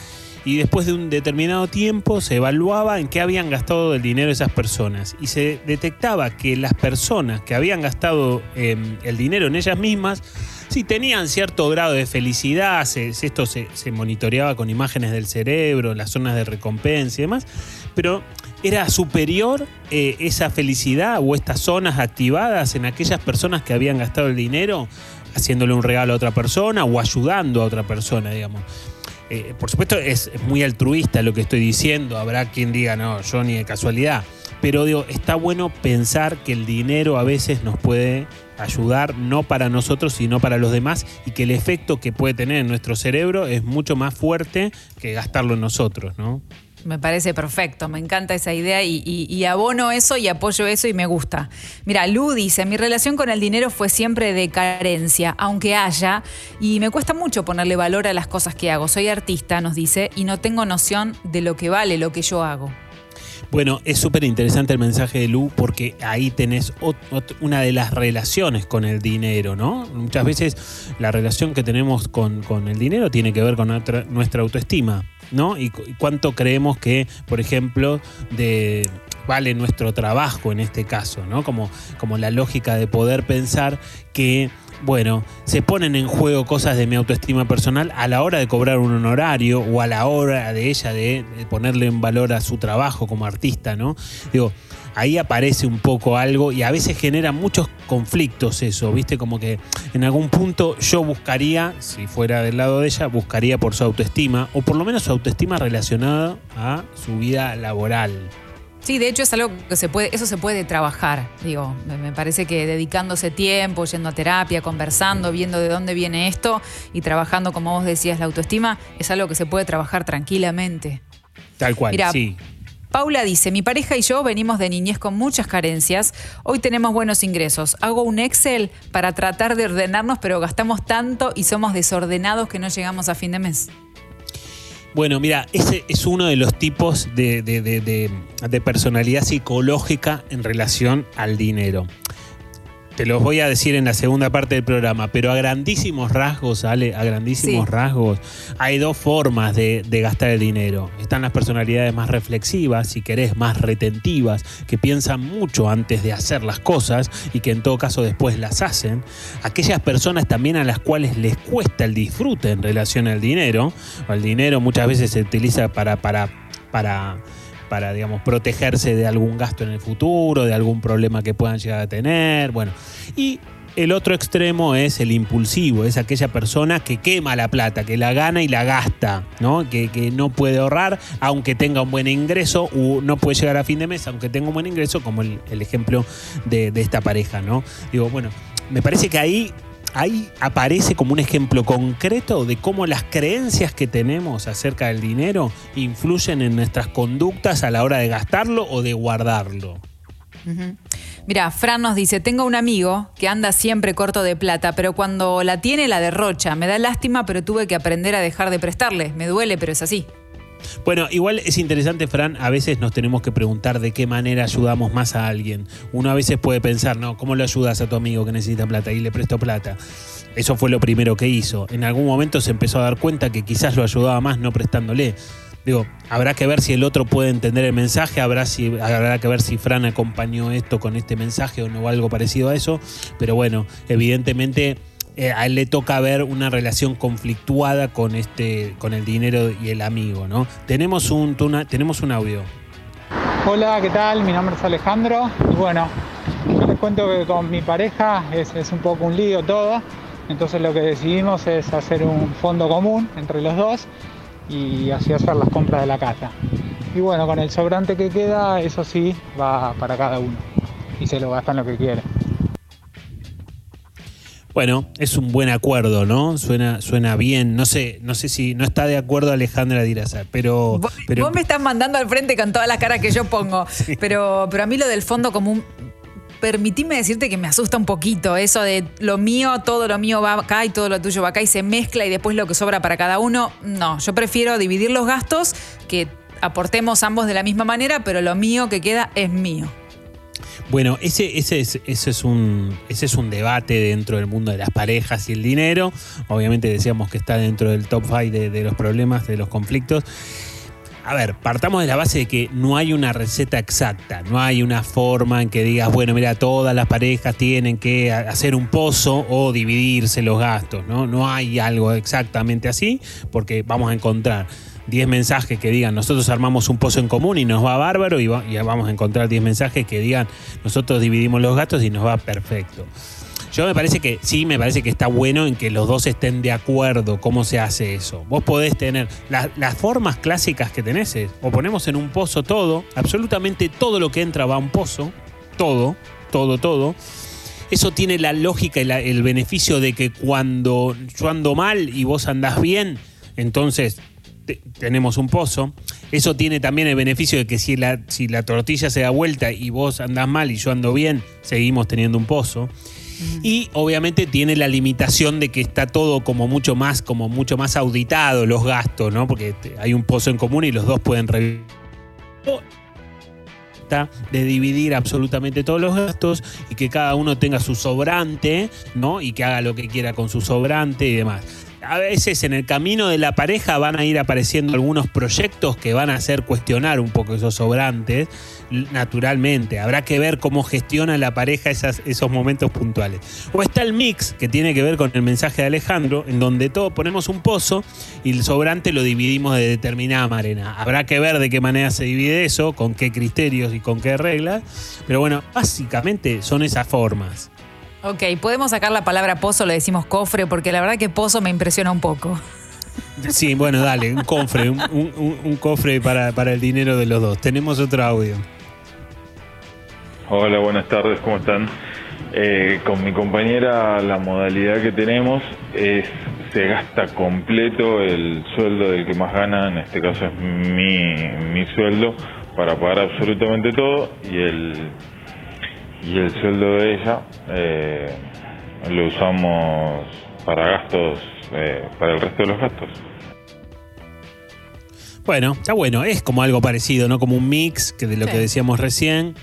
y después de un determinado tiempo se evaluaba en qué habían gastado el dinero esas personas. Y se detectaba que las personas que habían gastado eh, el dinero en ellas mismas, sí tenían cierto grado de felicidad, esto se, se monitoreaba con imágenes del cerebro, las zonas de recompensa y demás, pero era superior eh, esa felicidad o estas zonas activadas en aquellas personas que habían gastado el dinero haciéndole un regalo a otra persona o ayudando a otra persona, digamos. Eh, por supuesto es, es muy altruista lo que estoy diciendo, habrá quien diga, no, yo ni de casualidad, pero digo, está bueno pensar que el dinero a veces nos puede ayudar no para nosotros, sino para los demás, y que el efecto que puede tener en nuestro cerebro es mucho más fuerte que gastarlo en nosotros, ¿no? Me parece perfecto, me encanta esa idea y, abono eso y apoyo eso y me gusta. Mira, Lu dice, mi relación con el dinero fue siempre de carencia, aunque haya, y me cuesta mucho ponerle valor a las cosas que hago. Soy artista, nos dice, y no tengo noción de lo que vale lo que yo hago. Bueno, es súper interesante el mensaje de Lu porque ahí tenés una de las relaciones con el dinero, ¿no? Muchas veces la relación que tenemos con, con el dinero tiene que ver con nuestra autoestima, ¿no? Y, cu- y cuánto creemos que, por ejemplo, de vale nuestro trabajo en este caso, ¿no? Como, como la lógica de poder pensar que bueno, se ponen en juego cosas de mi autoestima personal a la hora de cobrar un honorario o a la hora de ella de ponerle en valor a su trabajo como artista, ¿no? Digo, ahí aparece un poco algo y a veces genera muchos conflictos eso, ¿viste? Como que en algún punto yo buscaría, si fuera del lado de ella, buscaría por su autoestima o por lo menos su autoestima relacionada a su vida laboral. Sí, de hecho es algo que se puede, eso se puede trabajar. Digo, me, parece que dedicándose tiempo, yendo a terapia, conversando, viendo de dónde viene esto y trabajando, como vos decías, la autoestima, es algo que se puede trabajar tranquilamente. Tal cual, sí. Paula dice, mi pareja y yo venimos de niñez con muchas carencias, hoy tenemos buenos ingresos, hago un Excel para tratar de ordenarnos, pero gastamos tanto y somos desordenados que no llegamos a fin de mes. Bueno, mira, ese es uno de los tipos de, personalidad psicológica en relación al dinero. Te los voy a decir en la segunda parte del programa, pero a grandísimos rasgos, Ale, a grandísimos Sí. rasgos, hay dos formas de, de gastar el dinero. Están las personalidades más reflexivas, si querés, más retentivas, que piensan mucho antes de hacer las cosas y que en todo caso después las hacen. Aquellas personas también a las cuales les cuesta el disfrute en relación al dinero. El dinero muchas veces se utiliza para, para, para para, digamos, protegerse de algún gasto en el futuro, de algún problema que puedan llegar a tener. Bueno, y el otro extremo es el impulsivo, es aquella persona que quema la plata, que la gana y la gasta, ¿no? Que, que no puede ahorrar aunque tenga un buen ingreso, o no puede llegar a fin de mes aunque tenga un buen ingreso, como el, ejemplo de, de esta pareja, ¿no? Digo, bueno, me parece que ahí ahí aparece como un ejemplo concreto de cómo las creencias que tenemos acerca del dinero influyen en nuestras conductas a la hora de gastarlo o de guardarlo. Mira, Fran nos dice, tengo un amigo que anda siempre corto de plata, pero cuando la tiene la derrocha. Me da lástima, pero tuve que aprender a dejar de prestarle. Me duele, pero es así. Bueno, igual es interesante, Fran, a veces nos tenemos que preguntar de qué manera ayudamos más a alguien. Uno a veces puede pensar, no, ¿cómo lo ayudas a tu amigo que necesita plata? Y le presto plata. Eso fue lo primero que hizo. En algún momento se empezó a dar cuenta que quizás lo ayudaba más no prestándole. Digo, habrá que ver si el otro puede entender el mensaje, habrá, si, habrá que ver si Fran acompañó esto con este mensaje o no algo parecido a eso. Pero bueno, evidentemente eh, a él le toca ver una relación conflictuada con este, con el dinero y el amigo, ¿no? Tenemos un, tenemos un audio. Hola, ¿qué tal? Mi nombre es Alejandro. Y bueno, yo les cuento que con mi pareja es, es un poco un lío todo. Entonces lo que decidimos es hacer un fondo común entre los dos y así hacer las compras de la casa. Y bueno, con el sobrante que queda, eso sí, va para cada uno. Y se lo gastan lo que quieren. Bueno, es un buen acuerdo, ¿no? Suena, suena bien. No sé, no sé si no está de acuerdo Alejandra Diraza, pero, Vos, pero vos me estás mandando al frente con todas las caras que yo pongo. [LAUGHS] Pero, pero a mí lo del fondo común. Permitime decirte que me asusta un poquito eso de lo mío, todo lo mío va acá y todo lo tuyo va acá y se mezcla y después lo que sobra para cada uno. No, yo prefiero dividir los gastos, que aportemos ambos de la misma manera, pero lo mío que queda es mío. Bueno, ese, es, un, ese es un debate dentro del mundo de las parejas y el dinero. Obviamente decíamos que está dentro del top 5 de, de los problemas, de los conflictos. A ver, partamos de la base de que no hay una receta exacta, no hay una forma en que digas, bueno, mira, todas las parejas tienen que ha- hacer un pozo o dividirse los gastos, ¿no? No hay algo exactamente así, porque vamos a encontrar 10 mensajes que digan, nosotros armamos un pozo en común y nos va bárbaro, y, va- vamos a encontrar 10 mensajes que digan, nosotros dividimos los gastos y nos va perfecto. Yo me parece que sí, me parece que está bueno en que los dos estén de acuerdo cómo se hace eso. Vos podés tener la- las formas clásicas que tenés, es, o ponemos en un pozo todo, absolutamente todo lo que entra va a un pozo, todo, todo, todo. Eso tiene la lógica y el beneficio de que cuando yo ando mal y vos andás bien, entonces te- tenemos un pozo. Eso tiene también el beneficio de que si la, si la tortilla se da vuelta y vos andás mal y yo ando bien, seguimos teniendo un pozo. Y obviamente tiene la limitación de que está todo como mucho más, como mucho más auditado los gastos, ¿no? Porque hay un pozo en común y los dos pueden revisar de dividir absolutamente todos los gastos y que cada uno tenga su sobrante, ¿no? Y que haga lo que quiera con su sobrante y demás. A veces en el camino de la pareja van a ir apareciendo algunos proyectos que van a hacer cuestionar un poco esos sobrantes, naturalmente. Habrá que ver cómo gestiona la pareja esos momentos puntuales. O está el mix, que tiene que ver con el mensaje de Alejandro, en donde todos ponemos un pozo y el sobrante lo dividimos de determinada manera. Habrá que ver de qué manera se divide eso, con qué criterios y con qué reglas. Pero bueno, básicamente son esas formas. Ok, podemos sacar la palabra pozo, le decimos cofre, porque la verdad que pozo me impresiona un poco. Sí, bueno, dale, un cofre, un, un- un cofre para, para el dinero de los dos. Tenemos otro audio. Hola, buenas tardes, ¿cómo están? Eh, con mi compañera la modalidad que tenemos es se gasta completo el sueldo del que más gana, en este caso es mi, mi sueldo, para pagar absolutamente todo y el, y el sueldo de ella eh, lo usamos para gastos, eh, para el resto de los gastos. Bueno, está bueno, es como algo parecido, ¿no? Como un mix que de lo Sí. que decíamos recién.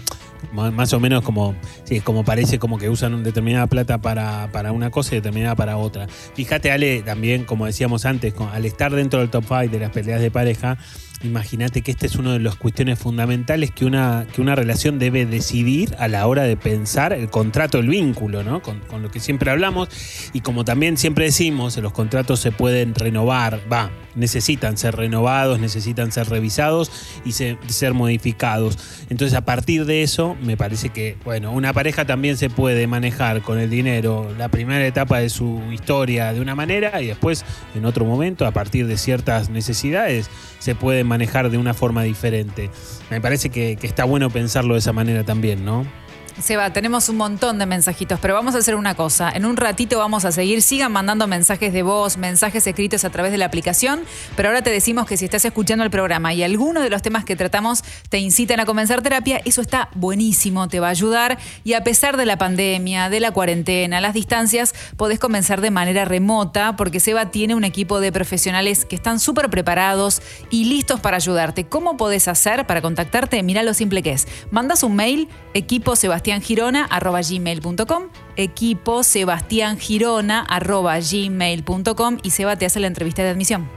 Más o menos como, sí, como parece como que usan una determinada plata para, para una cosa y determinada para otra. Fíjate, Ale, también, como decíamos antes, con- al estar dentro del top 5 de las peleas de pareja, imagínate que este es una de las cuestiones fundamentales que una, que una relación debe decidir a la hora de pensar el contrato, el vínculo, ¿no? Con, con lo que siempre hablamos. Y como también siempre decimos, los contratos se pueden renovar, va, necesitan ser renovados, necesitan ser revisados y se- ser modificados. Entonces, a partir de eso, me parece que, bueno, una pareja también se puede manejar con el dinero la primera etapa de su historia de una manera y después, en otro momento, a partir de ciertas necesidades, se puede manejar de una forma diferente. Me parece que está bueno pensarlo de esa manera también, ¿no? Seba, tenemos un montón de mensajitos, pero vamos a hacer una cosa. En un ratito vamos a seguir. Sigan mandando mensajes de voz, mensajes escritos a través de la aplicación, pero ahora te decimos que si estás escuchando el programa y alguno de los temas que tratamos te incitan a comenzar terapia, eso está buenísimo, te va a ayudar. Y a pesar de la pandemia, de la cuarentena, las distancias, podés comenzar de manera remota, porque Seba tiene un equipo de profesionales que están súper preparados y listos para ayudarte. ¿Cómo podés hacer para contactarte? Mira lo simple que es. Mandas un mail, equipo sebastiangirona.gmail.com, equipo sebastiangirona.gmail.com y Seba te hace la entrevista de admisión.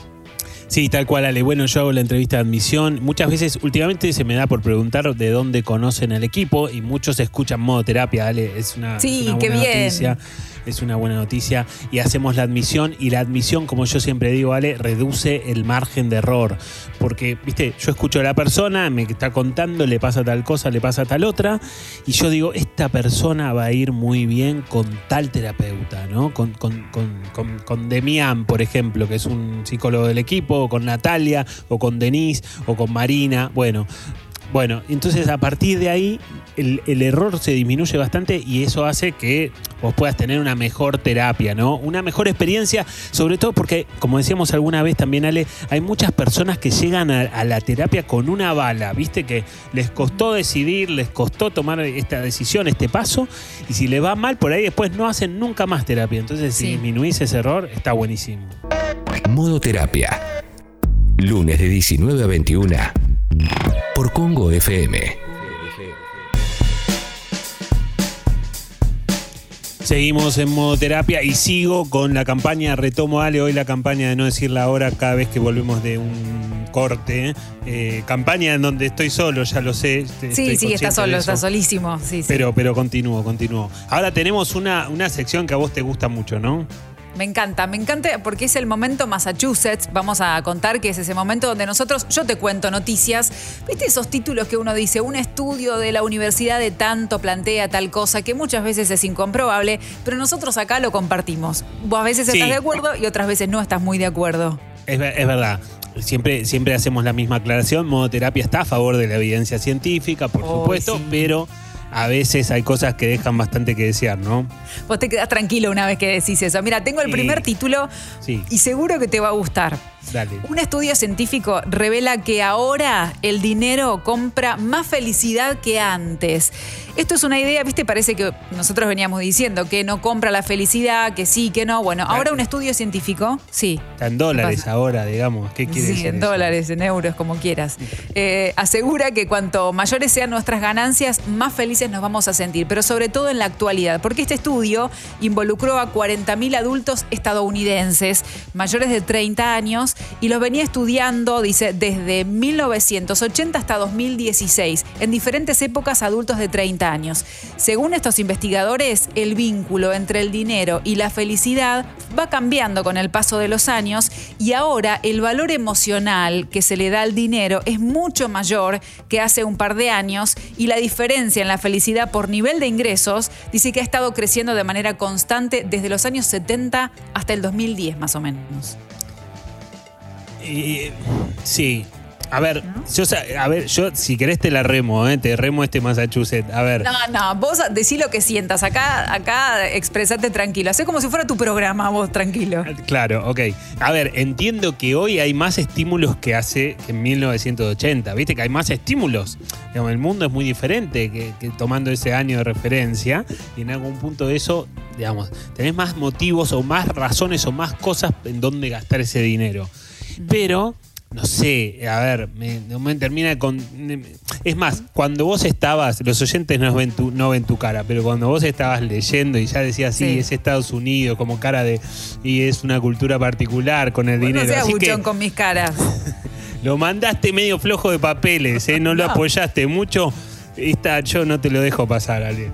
Sí, tal cual, Ale. Bueno, yo hago la entrevista de admisión. Muchas veces, últimamente se me da por preguntar de dónde conocen al equipo y muchos escuchan modo terapia, Ale. Es una, Sí, es una qué buena bien. noticia. Es una buena noticia. Y hacemos la admisión. Y la admisión, como yo siempre digo, Ale, reduce el margen de error. Porque, viste, yo escucho a la persona, me está contando, le pasa tal cosa, le pasa tal otra. Y yo digo, esta persona va a ir muy bien con tal terapeuta, ¿no? Con, con, con, con, con Demián, por ejemplo, que es un psicólogo del equipo, o con Natalia, o con Denise, o con Marina. Bueno, bueno, entonces a partir de ahí el, el error se disminuye bastante y eso hace que vos puedas tener una mejor terapia, ¿no? Una mejor experiencia, sobre todo porque, como decíamos alguna vez también, Ale, hay muchas personas que llegan a, a la terapia con una bala, ¿viste? Que les costó decidir, les costó tomar esta decisión, este paso, y si le va mal, por ahí después no hacen nunca más terapia. Entonces, si disminuís ese error, está buenísimo. Modo Terapia. Lunes de 19 a 21 por Congo FM. Seguimos en modo terapia y sigo con la campaña, retomo Ale, hoy la campaña de no decir la hora cada vez que volvemos de un corte. Eh, campaña en donde estoy solo, ya lo sé. estoy Sí, sí, está solo, está solísimo. Sí, sí. Pero, pero continúo, continúo. Ahora tenemos una, una sección que a vos te gusta mucho, ¿no? Me encanta, me encanta porque es el momento Massachusetts. Vamos a contar que es ese momento donde nosotros, yo te cuento noticias. ¿Viste esos títulos que uno dice? Un estudio de la universidad de tanto plantea tal cosa que muchas veces es incomprobable, pero nosotros acá lo compartimos. Vos a veces Sí. estás de acuerdo y otras veces no estás muy de acuerdo. Es, ver- es verdad. Siempre, siempre hacemos la misma aclaración. Modoterapia está a favor de la evidencia científica, por Oh, supuesto, sí. pero a veces hay cosas que dejan bastante que desear, ¿no? Vos te quedás tranquilo una vez que decís eso. Mira, tengo el primer título Sí, y seguro que te va a gustar. Dale. Un estudio científico revela que ahora el dinero compra más felicidad que antes. Esto es una idea, viste, parece que nosotros veníamos diciendo que no compra la felicidad, que sí, que no. Bueno, ahora un estudio científico, sí. Está en dólares ahora, digamos. ¿Qué quiere Sí, decir en eso? dólares, en euros, como quieras. Eh, asegura que cuanto mayores sean nuestras ganancias, más felices nos vamos a sentir, pero sobre todo en la actualidad, porque este estudio involucró a 40.000 adultos estadounidenses mayores de 30 años y los venía estudiando, dice, desde 1980 hasta 2016, en diferentes épocas adultos de 30 años. Según estos investigadores, el vínculo entre el dinero y la felicidad va cambiando con el paso de los años y ahora el valor emocional que se le da al dinero es mucho mayor que hace un par de años y la diferencia en la felicidad por nivel de ingresos dice que ha estado creciendo de manera constante desde los años 70 hasta el 2010 más o menos. Eh, sí. A ver, yo, sa- a ver, yo si querés te la remo, ¿eh? te remo este Massachusetts. A ver. No, no, vos decí lo que sientas, acá, acá expresate tranquilo, hacé como si fuera tu programa vos tranquilo. Claro, ok. A ver, entiendo que hoy hay más estímulos que hace que en 1980. Viste que hay más estímulos. Digamos, el mundo es muy diferente que, que tomando ese año de referencia. Y en algún punto de eso, digamos, tenés más motivos o más razones o más cosas en donde gastar ese dinero. Pero no sé, a ver, me, no me termina con... Es más, cuando vos estabas, los oyentes no ven, tu, no ven tu cara, pero cuando vos estabas leyendo y ya decías, sí, Sí. es Estados Unidos, como cara de... Y es una cultura particular con el No dinero. seas Así que buchón con mis caras. [LAUGHS] lo mandaste medio flojo de papeles, ¿eh? no lo [LAUGHS] No. apoyaste mucho. Esta, yo no te lo dejo pasar, Ale.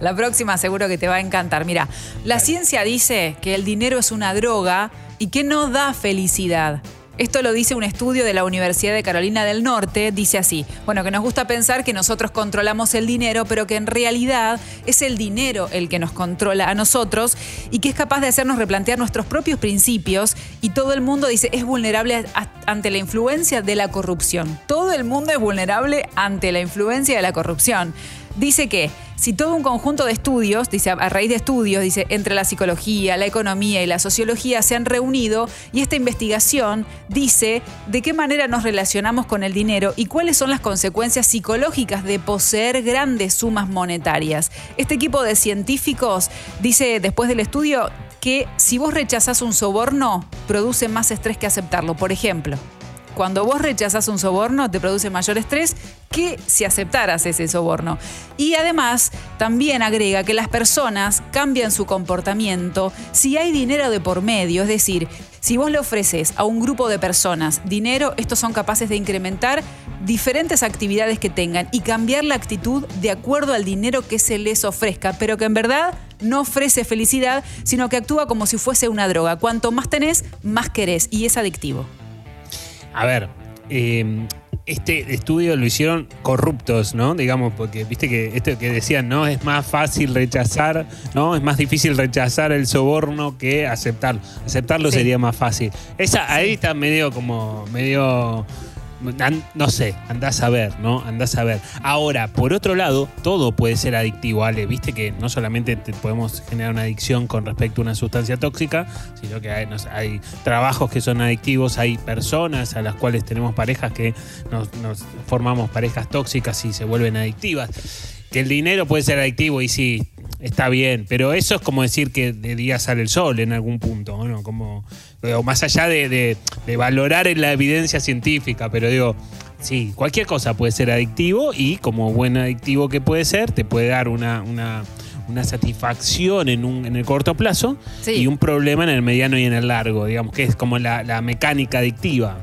La próxima seguro que te va a encantar. Mira, la ciencia dice que el dinero es una droga y que no da felicidad. Esto lo dice un estudio de la Universidad de Carolina del Norte. Dice así, bueno, que nos gusta pensar que nosotros controlamos el dinero, pero que en realidad es el dinero el que nos controla a nosotros y que es capaz de hacernos replantear nuestros propios principios. Y todo el mundo dice, es vulnerable ante la influencia de la corrupción. Todo el mundo es vulnerable ante la influencia de la corrupción. Dice que si todo un conjunto de estudios, dice a raíz de estudios, dice entre la psicología, la economía y la sociología se han reunido y esta investigación dice de qué manera nos relacionamos con el dinero y cuáles son las consecuencias psicológicas de poseer grandes sumas monetarias. Este equipo de científicos dice después del estudio que si vos rechazás un soborno, produce más estrés que aceptarlo. Por ejemplo, cuando vos rechazás un soborno te produce mayor estrés que si aceptaras ese soborno. Y además también agrega que las personas cambian su comportamiento si hay dinero de por medio, es decir, si vos le ofreces a un grupo de personas dinero, estos son capaces de incrementar diferentes actividades que tengan y cambiar la actitud de acuerdo al dinero que se les ofrezca, pero que en verdad no ofrece felicidad, sino que actúa como si fuese una droga. Cuanto más tenés, más querés y es adictivo. A ver, eh, este estudio lo hicieron corruptos, ¿no? Digamos, porque viste que esto que decían, ¿no? Es más fácil rechazar, ¿no? Es más difícil rechazar el soborno que aceptarlo. Aceptarlo Sí. sería más fácil. Esa, ahí está medio como, medio. No sé, andás a ver, ¿no? Andás a ver. Ahora, por otro lado, todo puede ser adictivo, Ale. Viste que no solamente te podemos generar una adicción con respecto a una sustancia tóxica, sino que hay trabajos que son adictivos, hay personas a las cuales tenemos parejas que nos, nos formamos parejas tóxicas y se vuelven adictivas. Que el dinero puede ser adictivo y sí, está bien, pero eso es como decir que de día sale el sol en algún punto, ¿no? Como, o más allá de, de- de valorar en la evidencia científica, pero digo, sí, cualquier cosa puede ser adictivo y como buen adictivo que puede ser, te puede dar una, una, una satisfacción en, un, en el corto plazo Sí. y un problema en el mediano y en el largo, digamos, que es como la, la mecánica adictiva.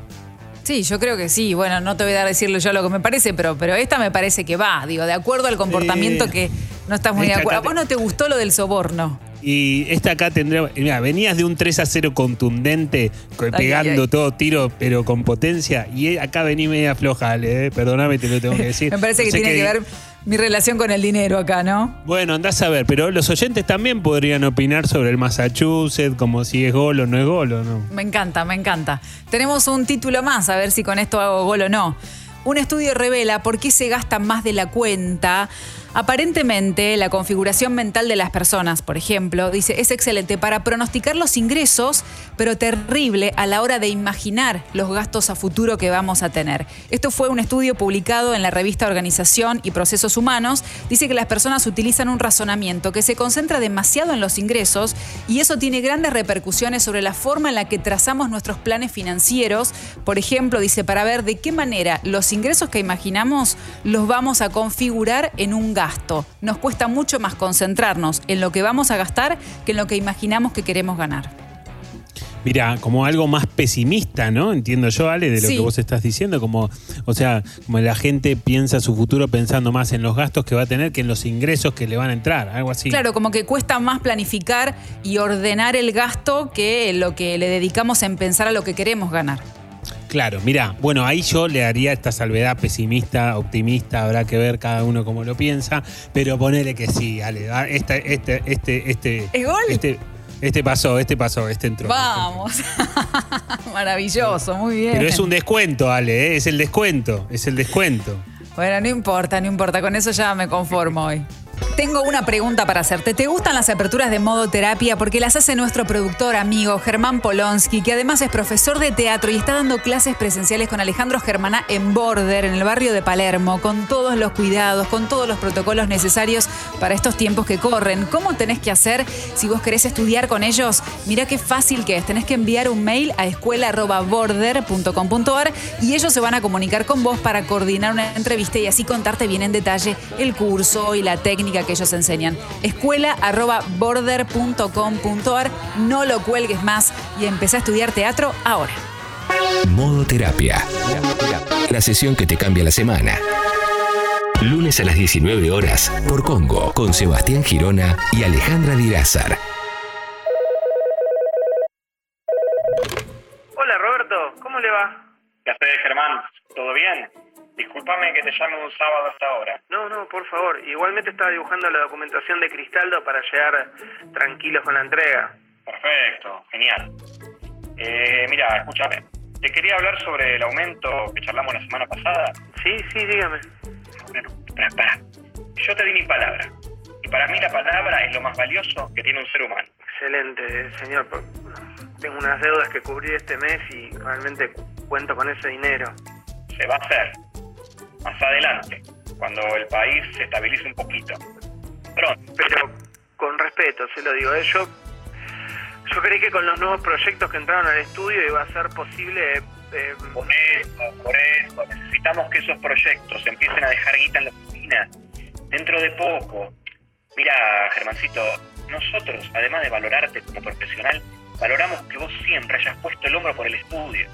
Sí, yo creo que sí. Bueno, no te voy a dar a decirle yo lo que me parece, pero, pero esta me parece que va, digo, de acuerdo al comportamiento que no estás muy de acuerdo. ¿A vos no te gustó lo del soborno? Y esta acá tendría. Mira, venías de un 3 a 0 contundente, pegando ay, ay. todo tiro, pero con potencia. Y acá vení media floja, Ale, eh, perdóname, te lo tengo que decir. [LAUGHS] Me parece que tiene qué- que ver mi relación con el dinero acá, ¿no? Bueno, andás a ver, pero los oyentes también podrían opinar sobre el Massachusetts, como si es gol o no es gol o no. Me encanta, me encanta. Tenemos un título más, a ver si con esto hago gol o no. Un estudio revela por qué se gasta más de la cuenta. Aparentemente, la configuración mental de las personas, por ejemplo, dice, es excelente para pronosticar los ingresos, pero terrible a la hora de imaginar los gastos a futuro que vamos a tener. Esto fue un estudio publicado en la revista Organización y Procesos Humanos. Dice que las personas utilizan un razonamiento que se concentra demasiado en los ingresos y eso tiene grandes repercusiones sobre la forma en la que trazamos nuestros planes financieros. Por ejemplo, dice, para ver de qué manera los ingresos que imaginamos los vamos a configurar en un gasto. Nos cuesta mucho más concentrarnos en lo que vamos a gastar que en lo que imaginamos que queremos ganar. Mira, como algo más pesimista, ¿no? Entiendo yo, Ale, de lo Sí. que vos estás diciendo, como, o sea, como la gente piensa su futuro pensando más en los gastos que va a tener que en los ingresos que le van a entrar, algo así. Claro, como que cuesta más planificar y ordenar el gasto que lo que le dedicamos en pensar a lo que queremos ganar. Claro, mira, bueno, ahí yo le haría esta salvedad pesimista, optimista, habrá que ver cada uno cómo lo piensa, pero ponele que sí, Ale, ah, este, este, este, este, ¿Es gol? este, este pasó, este pasó, este entró. Vamos. [LAUGHS] Maravilloso, muy bien. Pero es un descuento, Ale, ¿eh? es el descuento, es el descuento. Bueno, no importa, no importa. Con eso ya me conformo hoy. Tengo una pregunta para hacerte. ¿Te gustan las aperturas de modo terapia? Porque las hace nuestro productor amigo Germán Polonsky, que además es profesor de teatro y está dando clases presenciales con Alejandro Germana en Border, en el barrio de Palermo, con todos los cuidados, con todos los protocolos necesarios para estos tiempos que corren. ¿Cómo tenés que hacer si vos querés estudiar con ellos? Mirá qué fácil que es. Tenés que enviar un mail a escuela.border.com.ar y ellos se van a comunicar con vos para coordinar una entrevista y así contarte bien en detalle el curso y la técnica que ellos enseñan. Escuela.border.com.ar. No lo cuelgues más y empecé a estudiar teatro ahora. Modo terapia. La sesión que te cambia la semana. Lunes a las 19 horas por Congo con Sebastián Girona y Alejandra Dirázar. Hola Roberto, ¿cómo le va? ¿Qué haces, Germán? ¿Todo bien? Discúlpame que te llame un sábado hasta ahora. No, no, por favor. Igualmente estaba dibujando la documentación de Cristaldo para llegar tranquilos con la entrega. Perfecto, genial. Eh, mira, escúchame. Te quería hablar sobre el aumento que charlamos la semana pasada. Sí, sí, dígame. Bueno, espera, espera. Yo te di mi palabra. Y para mí la palabra es lo más valioso que tiene un ser humano. Excelente, señor. Tengo unas deudas que cubrir este mes y realmente cuento con ese dinero. Se va a hacer. Más adelante, cuando el país se estabilice un poquito. Pronto. Pero con respeto, se lo digo. ¿eh? Yo, yo creí que con los nuevos proyectos que entraron al estudio iba a ser posible... eh, Por eso, por eso. Necesitamos que esos proyectos empiecen a dejar guita en la oficina. Dentro de poco. Mira, Germancito, nosotros, además de valorarte como profesional, valoramos que vos siempre hayas puesto el hombro por el estudio.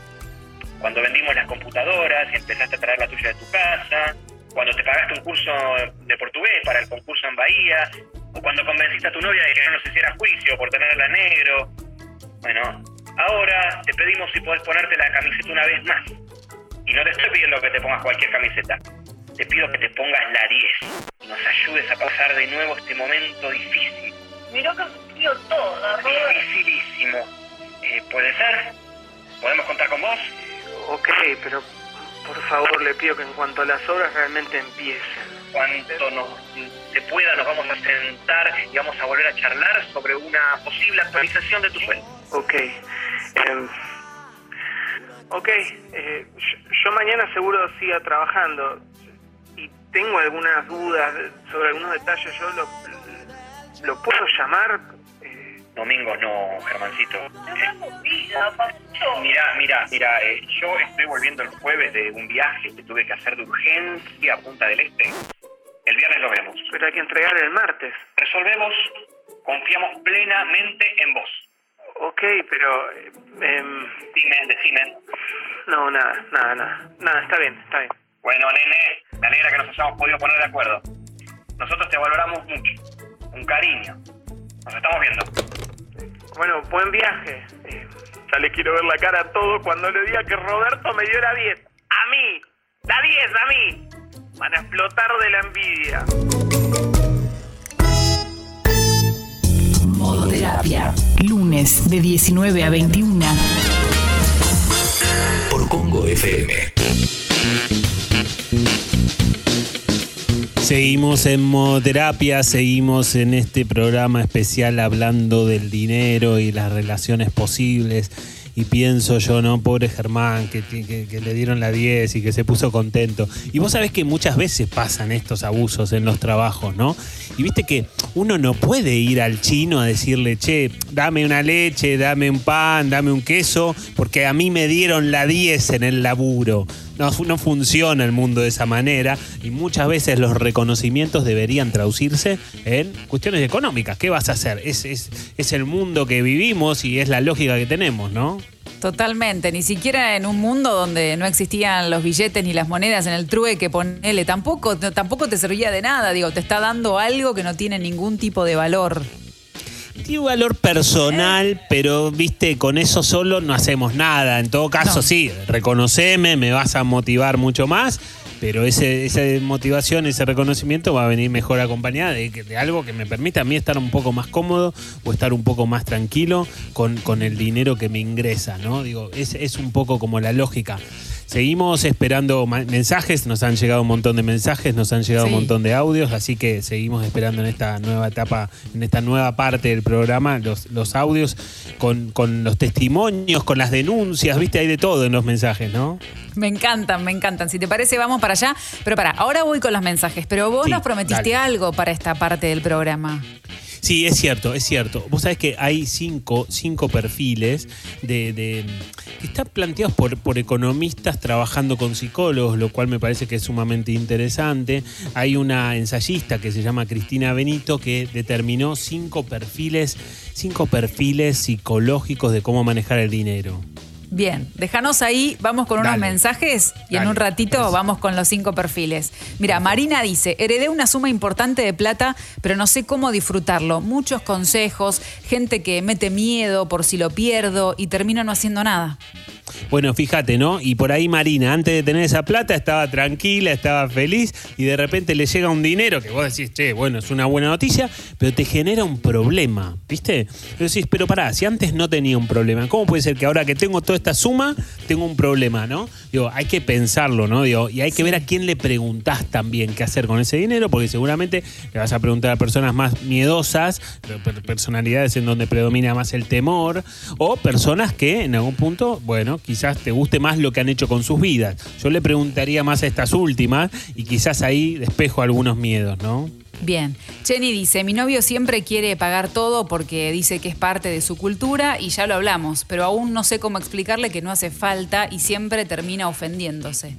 Cuando vendimos las computadoras y empezaste a traer la tuya de tu casa, cuando te pagaste un curso de portugués para el concurso en Bahía, o cuando convenciste a tu novia de que no nos hiciera juicio por tenerla negro. Bueno, ahora te pedimos si podés ponerte la camiseta una vez más. Y no te estoy pidiendo que te pongas cualquier camiseta. Te pido que te pongas la 10 y nos ayudes a pasar de nuevo este momento difícil. Mirá que tío toda, Dificilísimo. Eh, ¿Puede ser? ¿Podemos contar con vos? Ok, pero por favor le pido que en cuanto a las obras realmente empiecen. Cuanto nos se pueda nos vamos a sentar y vamos a volver a charlar sobre una posible actualización de tu sueldo. Ok. em, ok, eh, yo, yo mañana seguro siga trabajando y tengo algunas dudas sobre algunos detalles. ¿Yo lo, lo puedo llamar? Domingos no, Germancito. Mira, mira, mira, eh, yo estoy volviendo el jueves de un viaje que tuve que hacer de urgencia a Punta del Este. El viernes lo vemos. Pero hay que entregar el martes. Resolvemos, confiamos plenamente en vos. Ok, pero... eh, em, Dime, decime. no, nada, nada, nada. Nada, está bien, está bien. Bueno, nene, me alegra que nos hayamos podido poner de acuerdo. Nosotros te valoramos mucho. Un cariño. Nos estamos viendo. Bueno, buen viaje. Eh, ya le quiero ver la cara a todo cuando le diga que Roberto me dio la 10. A mí. La 10, a mí. Van a explotar de la envidia. Modo terapia. Lunes de 19 a 21. Por Congo FM. Seguimos en modoterapia, seguimos en este programa especial hablando del dinero y las relaciones posibles. Y pienso yo, ¿no? Pobre Germán, que, que- le dieron la 10 y que se puso contento. Y vos sabés que muchas veces pasan estos abusos en los trabajos, ¿no? Y viste que uno no puede ir al chino a decirle, che, dame una leche, dame un pan, dame un queso, porque a mí me dieron la 10 en el laburo. No, no funciona el mundo de esa manera y muchas veces los reconocimientos deberían traducirse en cuestiones económicas. ¿Qué vas a hacer? Es, es, es el mundo que vivimos y es la lógica que tenemos, ¿no? Totalmente, ni siquiera en un mundo donde no existían los billetes ni las monedas en el trueque, ponele, tampoco, tampoco te servía de nada, digo, te está dando algo que no tiene ningún tipo de valor. Tiene un valor personal, pero viste, con eso solo no hacemos nada. En todo caso, No. sí, reconoceme, me vas a motivar mucho más, pero ese, esa motivación, ese reconocimiento va a venir mejor acompañada de, de algo que me permita a mí estar un poco más cómodo o estar un poco más tranquilo con, con el dinero que me ingresa, ¿no? Digo, es, es un poco como la lógica. Seguimos esperando mensajes, nos han llegado un montón de mensajes, nos han llegado Sí. un montón de audios, así que seguimos esperando en esta nueva etapa, en esta nueva parte del programa, los, los audios con, con los testimonios, con las denuncias, viste, hay de todo en los mensajes, ¿no? Me encantan, me encantan. Si te parece, vamos para allá. Pero para, ahora voy con los mensajes. Pero vos Sí, nos prometiste dale. algo para esta parte del programa. Sí, es cierto, es cierto. Vos sabés que hay cinco, cinco perfiles de, de- que están planteados por, por economistas trabajando con psicólogos, lo cual me parece que es sumamente interesante. Hay una ensayista que se llama Cristina Benito que determinó cinco perfiles, cinco perfiles psicológicos de cómo manejar el dinero. Bien, déjanos ahí, vamos con unos Dale. mensajes y en un ratito parece. vamos con los cinco perfiles. Mira, Marina dice, heredé una suma importante de plata, pero no sé cómo disfrutarlo. Muchos consejos, gente que mete miedo por si lo pierdo y termino no haciendo nada. Bueno, fíjate, ¿no? Y por ahí Marina, antes de tener esa plata, estaba tranquila, estaba feliz y de repente le llega un dinero que vos decís, che, bueno, es una buena noticia, pero te genera un problema, ¿viste? Y decís, pero pará, si antes no tenía un problema, ¿cómo puede ser que ahora que tengo toda esta suma, tengo un problema, ¿no? Digo, hay que pensarlo, ¿no? Digo, y hay que ver a quién le preguntás también qué hacer con ese dinero, porque seguramente le vas a preguntar a personas más miedosas, per- personalidades en donde predomina más el temor, o personas que en algún punto, bueno, quizás te guste más lo que han hecho con sus vidas. Yo le preguntaría más a estas últimas y quizás ahí despejo algunos miedos, ¿no? Bien, Jenny dice, mi novio siempre quiere pagar todo porque dice que es parte de su cultura y ya lo hablamos, pero aún no sé cómo explicarle que no hace falta y siempre termina ofendiéndose.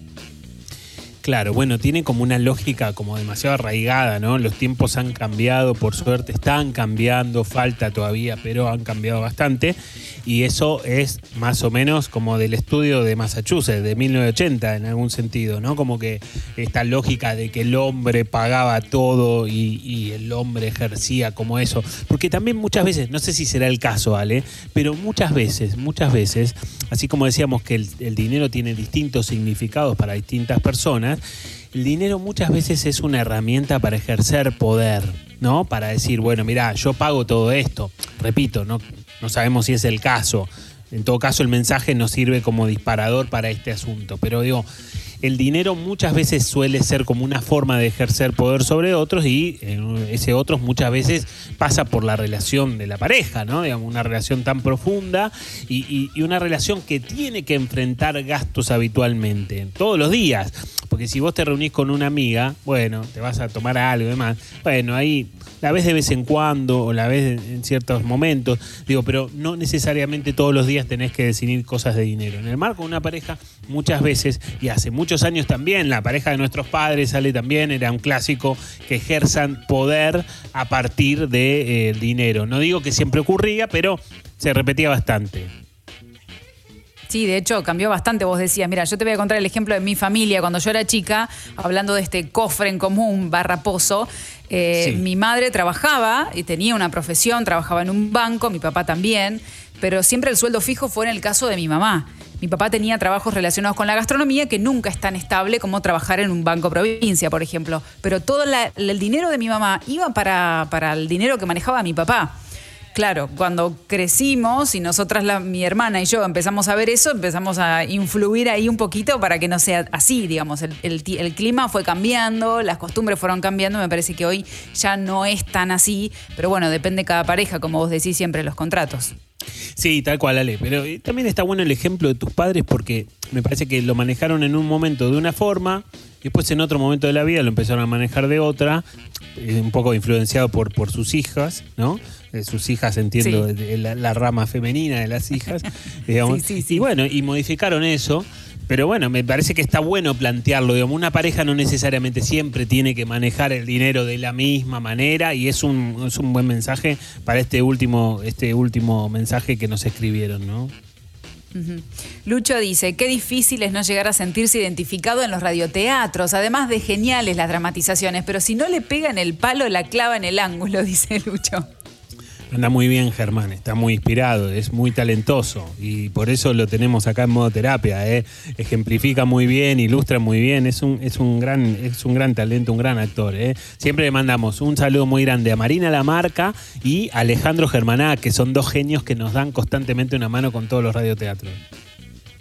Claro, bueno, tiene como una lógica como demasiado arraigada, ¿no? Los tiempos han cambiado, por suerte están cambiando, falta todavía, pero han cambiado bastante. Y eso es más o menos como del estudio de Massachusetts, de 1980, en algún sentido, ¿no? Como que esta lógica de que el hombre pagaba todo y, el hombre ejercía como eso. Porque también muchas veces, no sé si será el caso, Ale, pero muchas veces, muchas veces, así como decíamos que el, el dinero tiene distintos significados para distintas personas, el dinero muchas veces es una herramienta para ejercer poder, ¿no? Para decir, bueno, mira, yo pago todo esto. Repito, no, no sabemos si es el caso. En todo caso, el mensaje nos sirve como disparador para este asunto. Pero digo, el dinero muchas veces suele ser como una forma de ejercer poder sobre otros y eh, ese otros muchas veces pasa por la relación de la pareja, ¿no? Digamos, una relación tan profunda y, y- una relación que tiene que enfrentar gastos habitualmente, todos los días. Porque si vos te reunís con una amiga, bueno, te vas a tomar algo y demás, bueno, ahí la ves de vez en cuando o la ves en ciertos momentos, digo, pero no necesariamente todos los días tenés que decidir cosas de dinero. En el marco de una pareja, muchas veces, y hace muchos años también, la pareja de nuestros padres sale también, era un clásico que ejerzan poder a partir del dinero. No digo que siempre ocurría, pero se repetía bastante. Sí, de hecho cambió bastante. Vos decías, mira, yo te voy a contar el ejemplo de mi familia. Cuando yo era chica, hablando de este cofre en común, barra pozo, eh, Sí. mi madre trabajaba y tenía una profesión, trabajaba en un banco, mi papá también, pero siempre el sueldo fijo fue en el caso de mi mamá. Mi papá tenía trabajos relacionados con la gastronomía que nunca es tan estable como trabajar en un banco provincia, por ejemplo. Pero todo la- el dinero de mi mamá iba para, para el dinero que manejaba mi papá. Claro, cuando crecimos y nosotras, mi hermana y yo, empezamos a ver eso, empezamos a influir ahí un poquito para que no sea así, digamos. El, clima fue cambiando, las costumbres fueron cambiando, me parece que hoy ya no es tan así, pero bueno, depende de cada pareja, como vos decís siempre, los contratos. Sí, tal cual, Ale. Pero eh, también está bueno el ejemplo de tus padres porque me parece que lo manejaron en un momento de una forma, después en otro momento de la vida lo empezaron a manejar de otra, eh, un poco influenciado por sus hijas, ¿no? Eh, sus hijas, entiendo, Sí. la, la rama femenina de las hijas. [LAUGHS] digamos. Sí, sí, sí. Y bueno, y modificaron eso. Pero bueno, me parece que está bueno plantearlo. Digamos, una pareja no necesariamente siempre tiene que manejar el dinero de la misma manera y es un, es un buen mensaje para este último, este último mensaje que nos escribieron, ¿no? Lucho dice, qué difícil es no llegar a sentirse identificado en los radioteatros, además de geniales las dramatizaciones, pero si no le pega en el palo, la clava en el ángulo, [LAUGHS] dice Lucho. Anda muy bien Germán, está muy inspirado, es muy talentoso y por eso lo tenemos acá en modo terapia. ¿eh? Ejemplifica muy bien, ilustra muy bien, es un, es un, gran, es un gran talento, un gran actor. ¿eh? Siempre le mandamos un saludo muy grande a Marina Lamarca y a Alejandro Germaná, que son dos genios que nos dan constantemente una mano con todos los radioteatros.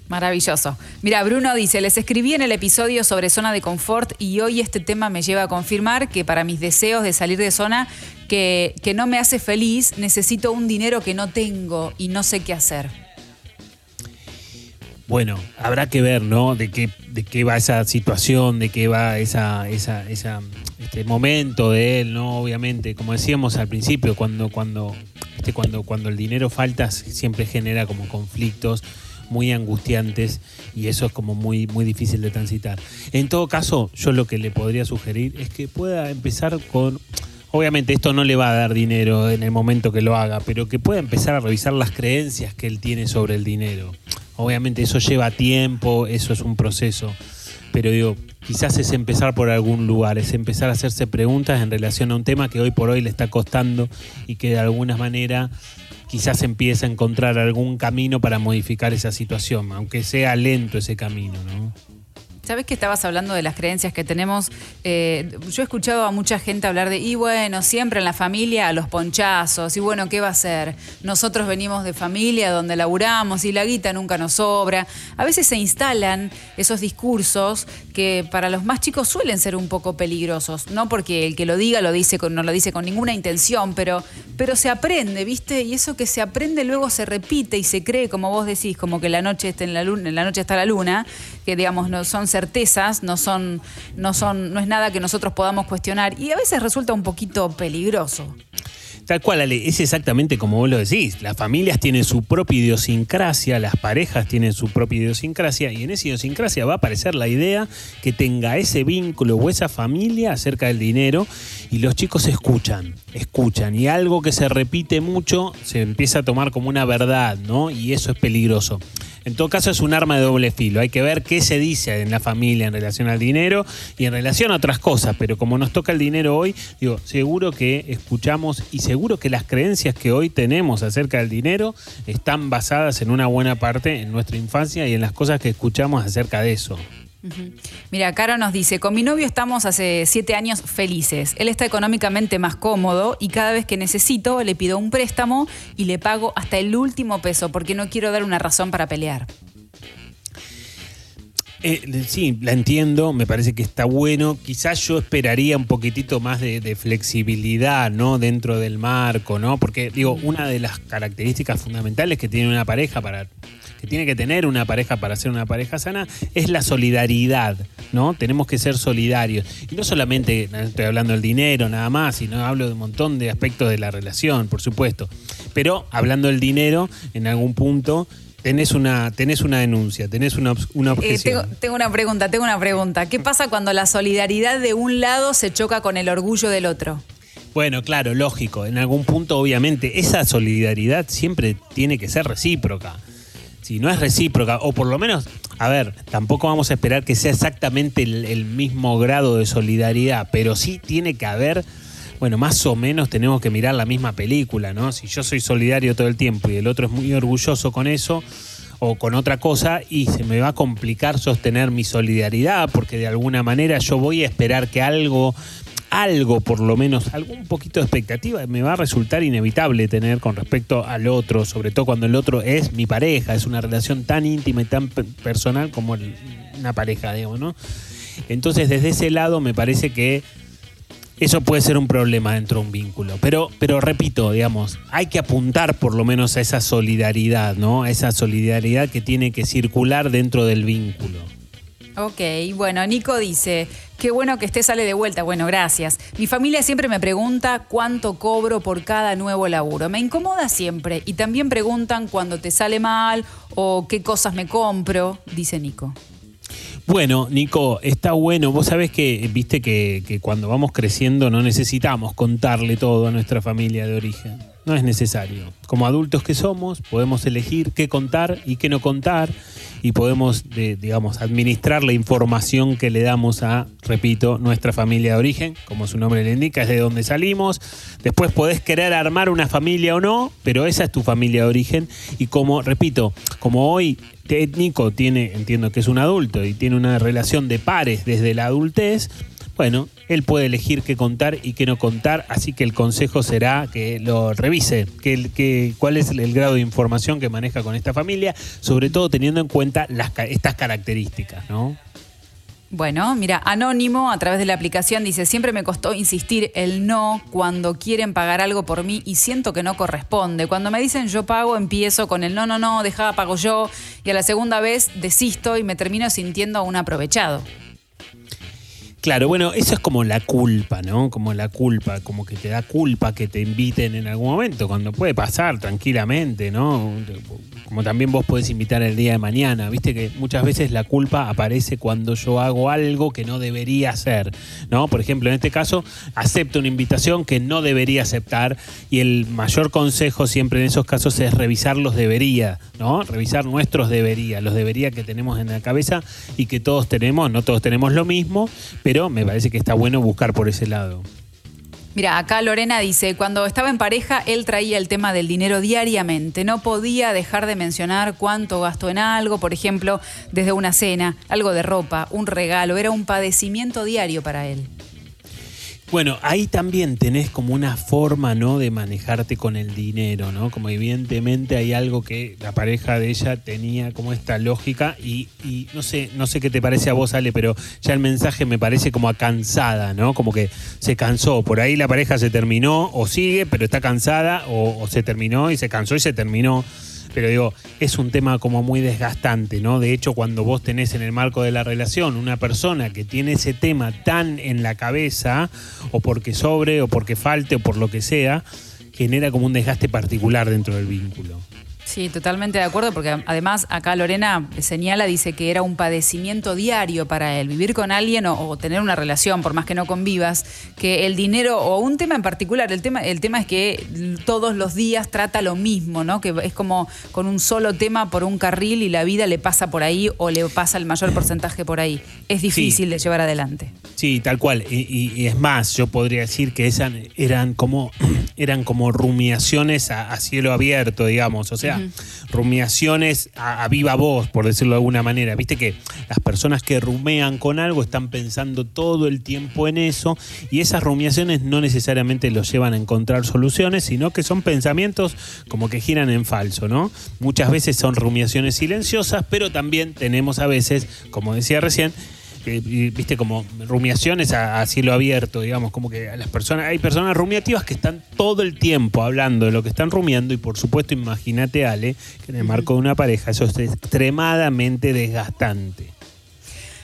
Maravilloso. Mira, Bruno dice, les escribí en el episodio sobre zona de confort y hoy este tema me lleva a confirmar que para mis deseos de salir de zona que, que no me hace feliz, necesito un dinero que no tengo y no sé qué hacer. Bueno, habrá que ver, ¿no? De qué, de qué va esa situación, de qué va esa, esa, esa, este momento de él, ¿no? Obviamente, como decíamos al principio, cuando, cuando, este, cuando, cuando el dinero falta, siempre genera como conflictos muy angustiantes y eso es como muy, muy difícil de transitar. En todo caso, yo lo que le podría sugerir es que pueda empezar con obviamente esto no le va a dar dinero en el momento que lo haga, pero que pueda empezar a revisar las creencias que él tiene sobre el dinero. Obviamente eso lleva tiempo, eso es un proceso, pero digo, quizás es empezar por algún lugar, es empezar a hacerse preguntas en relación a un tema que hoy por hoy le está costando y que de alguna manera quizás empieza a encontrar algún camino para modificar esa situación, aunque sea lento ese camino, ¿no? Sabes que estabas hablando de las creencias que tenemos. Eh, yo he escuchado a mucha gente hablar de, y bueno, siempre en la familia a los ponchazos, y bueno, ¿qué va a ser? Nosotros venimos de familia donde laburamos y la guita nunca nos sobra. A veces se instalan esos discursos que para los más chicos suelen ser un poco peligrosos, no porque el que lo diga lo dice con, no lo dice con ninguna intención, pero, pero se aprende, ¿viste? Y eso que se aprende luego se repite y se cree, como vos decís, como que la noche está en la luna, en la noche está la luna, que digamos no son certezas, no son, no son, no es nada que nosotros podamos cuestionar y a veces resulta un poquito peligroso. Tal cual, Ale, es exactamente como vos lo decís. Las familias tienen su propia idiosincrasia, las parejas tienen su propia idiosincrasia, y en esa idiosincrasia va a aparecer la idea que tenga ese vínculo o esa familia acerca del dinero, y los chicos escuchan, escuchan, y algo que se repite mucho se empieza a tomar como una verdad, ¿no? Y eso es peligroso. En todo caso es un arma de doble filo. Hay que ver qué se dice en la familia en relación al dinero y en relación a otras cosas. Pero como nos toca el dinero hoy, digo, seguro que escuchamos y seguro que las creencias que hoy tenemos acerca del dinero están basadas en una buena parte en nuestra infancia y en las cosas que escuchamos acerca de eso. Mira, Caro nos dice, con mi novio estamos hace siete años felices. Él está económicamente más cómodo y cada vez que necesito le pido un préstamo y le pago hasta el último peso porque no quiero dar una razón para pelear. Eh, sí, la entiendo, me parece que está bueno. Quizás yo esperaría un poquitito más de, de, flexibilidad, ¿no? Dentro del marco, ¿no? Porque, digo, una de las características fundamentales que tiene una pareja para que tiene que tener una pareja para ser una pareja sana es la solidaridad, ¿no? Tenemos que ser solidarios. Y no solamente estoy hablando del dinero nada más, sino hablo de un montón de aspectos de la relación, por supuesto. Pero hablando del dinero, en algún punto tenés una, tenés una denuncia, tenés una, una Eh, objeción. tengo, tengo una pregunta, tengo una pregunta. ¿Qué pasa cuando la solidaridad de un lado se choca con el orgullo del otro? Bueno, claro, lógico. En algún punto, obviamente, esa solidaridad siempre tiene que ser recíproca. Si no es recíproca, o por lo menos, a ver, tampoco vamos a esperar que sea exactamente el, mismo grado de solidaridad, pero sí tiene que haber, bueno, más o menos tenemos que mirar la misma película, ¿no? Si yo soy solidario todo el tiempo y el otro es muy orgulloso con eso, o con otra cosa y se me va a complicar sostener mi solidaridad porque de alguna manera yo voy a esperar que algo algo por lo menos, algún poquito de expectativa me va a resultar inevitable tener con respecto al otro, sobre todo cuando el otro es mi pareja, es una relación tan íntima y tan pe- personal como una pareja, digamos, ¿no? Entonces desde ese lado me parece que eso puede ser un problema dentro de un vínculo. Pero, pero repito, digamos, hay que apuntar por lo menos a esa solidaridad, ¿no? A esa solidaridad que tiene que circular dentro del vínculo. Ok, bueno, Nico dice, qué bueno que esté sale de vuelta. Bueno, gracias. Mi familia siempre me pregunta cuánto cobro por cada nuevo laburo. Me incomoda siempre. Y también preguntan cuando te sale mal o qué cosas me compro, dice Nico. Bueno, Nico, está bueno. Vos sabés que, viste que, que cuando vamos creciendo no necesitamos contarle todo a nuestra familia de origen. No es necesario. Como adultos que somos, podemos elegir qué contar y qué no contar y podemos, de- digamos, administrar la información que le damos a, repito, nuestra familia de origen, como su nombre le indica, es de donde salimos. Después podés querer armar una familia o no, pero esa es tu familia de origen. Y como, repito, como hoy Nico tiene, entiendo que es un adulto y tiene una relación de pares desde la adultez, bueno, él puede elegir qué contar y qué no contar, así que el consejo será que lo revise, que, que cuál es el grado de información que maneja con esta familia, sobre todo teniendo en cuenta estas características, ¿no? Bueno, mira, Anónimo a través de la aplicación dice, siempre me costó insistir el no cuando quieren pagar algo por mí y siento que no corresponde. Cuando me dicen yo pago, empiezo con el no, no, no, dejaba pago yo y a la segunda vez desisto y me termino sintiendo un aprovechado. Claro, bueno, eso es como la culpa, ¿no? Como la culpa, como que te da culpa que te inviten en algún momento, cuando puede pasar tranquilamente, ¿no? Como también vos podés invitar el día de mañana, viste que muchas veces la culpa aparece cuando yo hago algo que no debería hacer, ¿no? Por ejemplo, en este caso, acepto una invitación que no debería aceptar y el mayor consejo siempre en esos casos es revisar los debería, ¿no? Revisar nuestros debería, los debería que tenemos en la cabeza y que todos tenemos, no todos tenemos lo mismo, pero pero me parece que está bueno buscar por ese lado. Mira, acá Lorena dice, cuando estaba en pareja, él traía el tema del dinero diariamente. No podía dejar de mencionar cuánto gastó en algo, por ejemplo, desde una cena, algo de ropa, un regalo. Era un padecimiento diario para él. Bueno, ahí también tenés como una forma, ¿no? De manejarte con el dinero, ¿no? Como evidentemente hay algo que la pareja de ella tenía como esta lógica y, no sé, no sé qué te parece a vos, Ale, pero ya el mensaje me parece como a cansada, ¿no? Como que se cansó. Por ahí la pareja se terminó o sigue, pero está cansada o, o se terminó y se cansó y se terminó pero digo, es un tema como muy desgastante, ¿no? De hecho, cuando vos tenés en el marco de la relación una persona que tiene ese tema tan en la cabeza, o porque sobre, o porque falte, o por lo que sea, genera como un desgaste particular dentro del vínculo. Sí, totalmente de acuerdo, porque además acá Lorena señala, dice que era un padecimiento diario para él, vivir con alguien o, tener una relación, por más que no convivas, que el dinero, o un tema en particular, el tema, el tema es que todos los días trata lo mismo, ¿no? Que es como con un solo tema por un carril y la vida le pasa por ahí o le pasa el mayor porcentaje por ahí. Es difícil de llevar adelante. Sí, tal cual. Y, es más, yo podría decir que esas eran como, [CLEARS THROAT] eran como rumiaciones a cielo abierto, digamos. O sea, rumiaciones a, viva voz, por decirlo de alguna manera. Viste que las personas que rumean con algo están pensando todo el tiempo en eso y esas rumiaciones no necesariamente los llevan a encontrar soluciones, sino que son pensamientos como que giran en falso, ¿no? Muchas veces son rumiaciones silenciosas, pero también tenemos a veces, como decía recién, viste, como rumiaciones a, cielo abierto, digamos, como que las personas, hay personas rumiativas que están todo el tiempo hablando de lo que están rumiando y por supuesto imagínate, Ale, que en el marco de una pareja eso es extremadamente desgastante.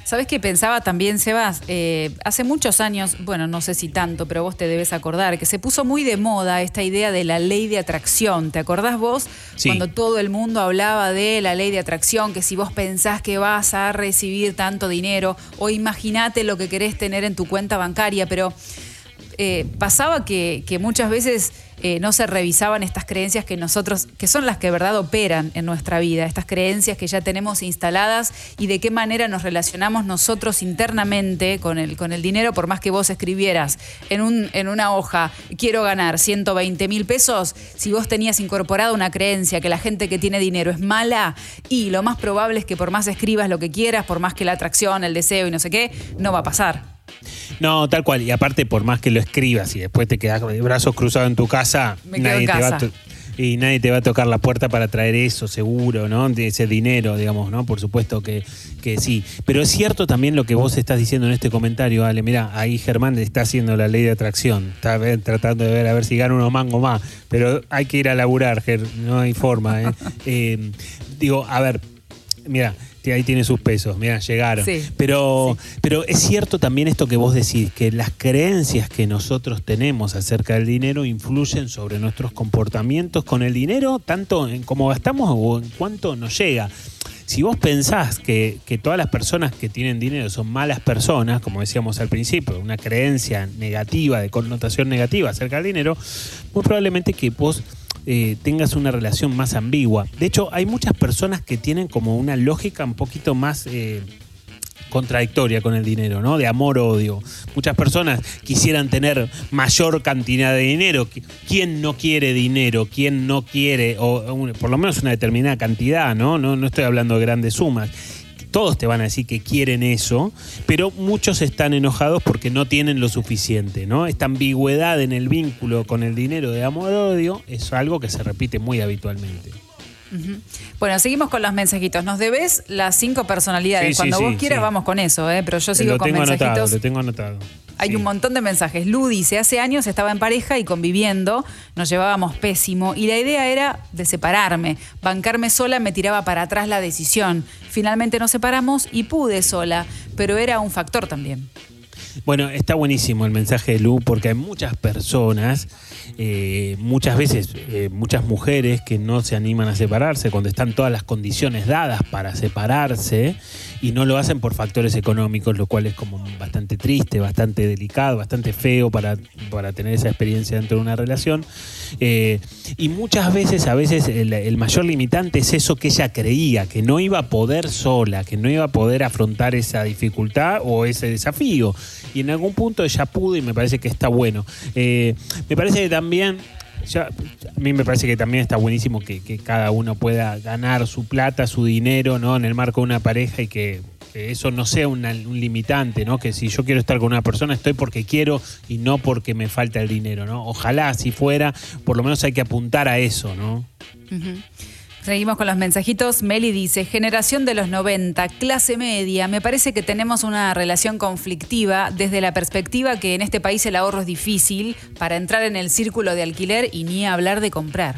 ¿Sabes qué pensaba también, Sebas? Eh, hace muchos años, bueno, no sé si tanto, pero vos te debes acordar, que se puso muy de moda esta idea de la ley de atracción. ¿Te acordás vos? Cuando todo el mundo hablaba de la ley de atracción, que si vos pensás que vas a recibir tanto dinero, o imagínate lo que querés tener en tu cuenta bancaria, pero eh, pasaba que, que muchas veces eh, no se revisaban estas creencias que nosotros, que son las que de verdad operan en nuestra vida, estas creencias que ya tenemos instaladas y de qué manera nos relacionamos nosotros internamente con el, con el dinero, por más que vos escribieras en, un, en una hoja, quiero ganar 120 mil pesos, si vos tenías incorporado una creencia que la gente que tiene dinero es mala y lo más probable es que por más escribas lo que quieras, por más que la atracción, el deseo y no sé qué, no va a pasar. No, tal cual. Y aparte, por más que lo escribas y después te quedas con brazos cruzados en tu casa, nadie te va a y nadie te va a tocar la puerta para traer eso, seguro, ¿no? De ese dinero, digamos, ¿no? Por supuesto que, que sí. Pero es cierto también lo que vos estás diciendo en este comentario, Ale. Mira, ahí Germán está haciendo la ley de atracción. Está tratando de ver a ver si gana unos mangos más. Pero hay que ir a laburar, Ger. No hay forma, ¿eh? [LAUGHS] eh digo, a ver, mira, ahí tiene sus pesos, mira, llegaron. pero, pero es cierto también esto que vos decís, que las creencias que nosotros tenemos acerca del dinero influyen sobre nuestros comportamientos con el dinero, tanto en cómo gastamos o en cuánto nos llega. Si vos pensás que, que todas las personas que tienen dinero son malas personas, como decíamos al principio, una creencia negativa, de connotación negativa acerca del dinero, muy probablemente que vos eh, tengas una relación más ambigua. De hecho, hay muchas personas que tienen como una lógica un poquito más... Eh, contradictoria con el dinero, ¿no? De amor-odio. Muchas personas quisieran tener mayor cantidad de dinero. ¿Quién no quiere dinero? ¿Quién no quiere, o por lo menos una determinada cantidad, ¿no? No, no estoy hablando de grandes sumas todos te van a decir que quieren eso, pero muchos están enojados porque no tienen lo suficiente, ¿no? Esta ambigüedad en el vínculo con el dinero de amor-odio es algo que se repite muy habitualmente. Bueno, seguimos con los mensajitos. Nos debes las cinco personalidades. Sí, Cuando sí, vos quieras vamos con eso, ¿eh? pero yo sigo lo con tengo mensajitos. anotado, lo tengo anotado. Hay un montón de mensajes. Lu dice, hace años estaba en pareja y conviviendo, nos llevábamos pésimo y la idea era de separarme. Bancarme sola me tiraba para atrás la decisión. Finalmente nos separamos y pude sola, pero era un factor también. Bueno, está buenísimo el mensaje de Lu porque hay muchas personas, eh, muchas veces, eh, muchas mujeres que no se animan a separarse cuando están todas las condiciones dadas para separarse y no lo hacen por factores económicos, lo cual es como bastante triste, bastante delicado, bastante feo para, para tener esa experiencia dentro de una relación. Eh, y muchas veces, a veces el, mayor limitante es eso que ella creía, que no iba a poder sola, que no iba a poder afrontar esa dificultad o ese desafío. Y en algún punto ella pudo y me parece que está bueno. Eh, me parece que también... ya- a mí me parece que también está buenísimo que, que cada uno pueda ganar su plata, su dinero, ¿no? En el marco de una pareja y que, eso no sea un limitante, ¿no? Que si yo quiero estar con una persona estoy porque quiero y no porque me falta el dinero, ¿no? Ojalá si fuera, por lo menos hay que apuntar a eso, ¿no? Seguimos con los mensajitos. Meli dice, generación de los 90, clase media, me parece que tenemos una relación conflictiva desde la perspectiva que en este país el ahorro es difícil para entrar en el círculo de alquiler y ni hablar de comprar.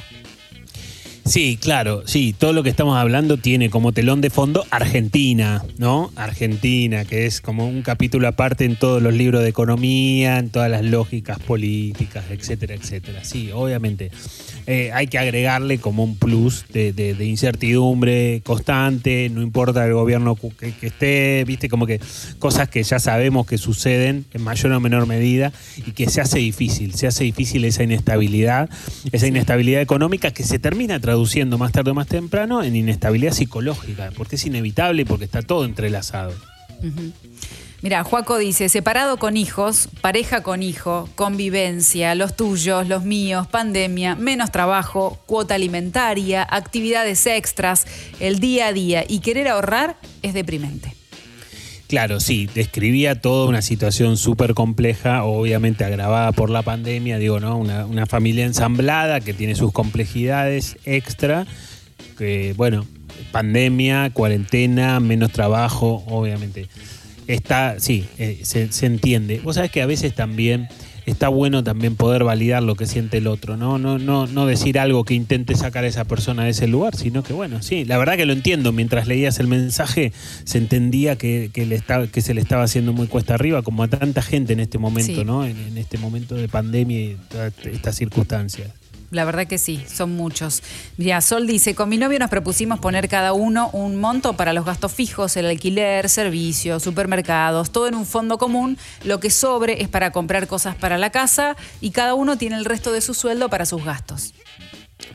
Sí, claro, sí, todo lo que estamos hablando tiene como telón de fondo Argentina, ¿no? Argentina, que es como un capítulo aparte en todos los libros de economía, en todas las lógicas políticas, etcétera, etcétera. Sí, obviamente. eh, hay que agregarle como un plus de, incertidumbre constante, no importa el gobierno que, que esté, viste, como que cosas que ya sabemos que suceden en mayor o menor medida y que se hace difícil, se hace difícil esa inestabilidad, esa inestabilidad económica que se termina traduciendo más tarde o más temprano en inestabilidad psicológica, porque es inevitable y porque está todo entrelazado. Ujú. Mira, Juaco dice, separado con hijos, pareja con hijo, convivencia, los tuyos, los míos, pandemia, menos trabajo, cuota alimentaria, actividades extras, el día a día y querer ahorrar es deprimente. Claro, sí, describía toda una situación súper compleja, obviamente agravada por la pandemia, digo, ¿no? Una, familia ensamblada que tiene sus complejidades extra, que, bueno, pandemia, cuarentena, menos trabajo, obviamente. Está, sí, eh, se, se entiende. Vos sabés que a veces también está bueno también poder validar lo que siente el otro, ¿no? No, no, no decir algo que intente sacar a esa persona de ese lugar, sino que bueno, sí, la verdad que lo entiendo. Mientras leías el mensaje, se entendía que, que le estaba, que se le estaba haciendo muy cuesta arriba, como a tanta gente en este momento, Sí. ¿no? En, en este momento de pandemia y estas circunstancias. La verdad que sí, son muchos. Mira, Sol dice, con mi novio nos propusimos poner cada uno un monto para los gastos fijos, el alquiler, servicios, supermercados, todo en un fondo común. Lo que sobre es para comprar cosas para la casa y cada uno tiene el resto de su sueldo para sus gastos.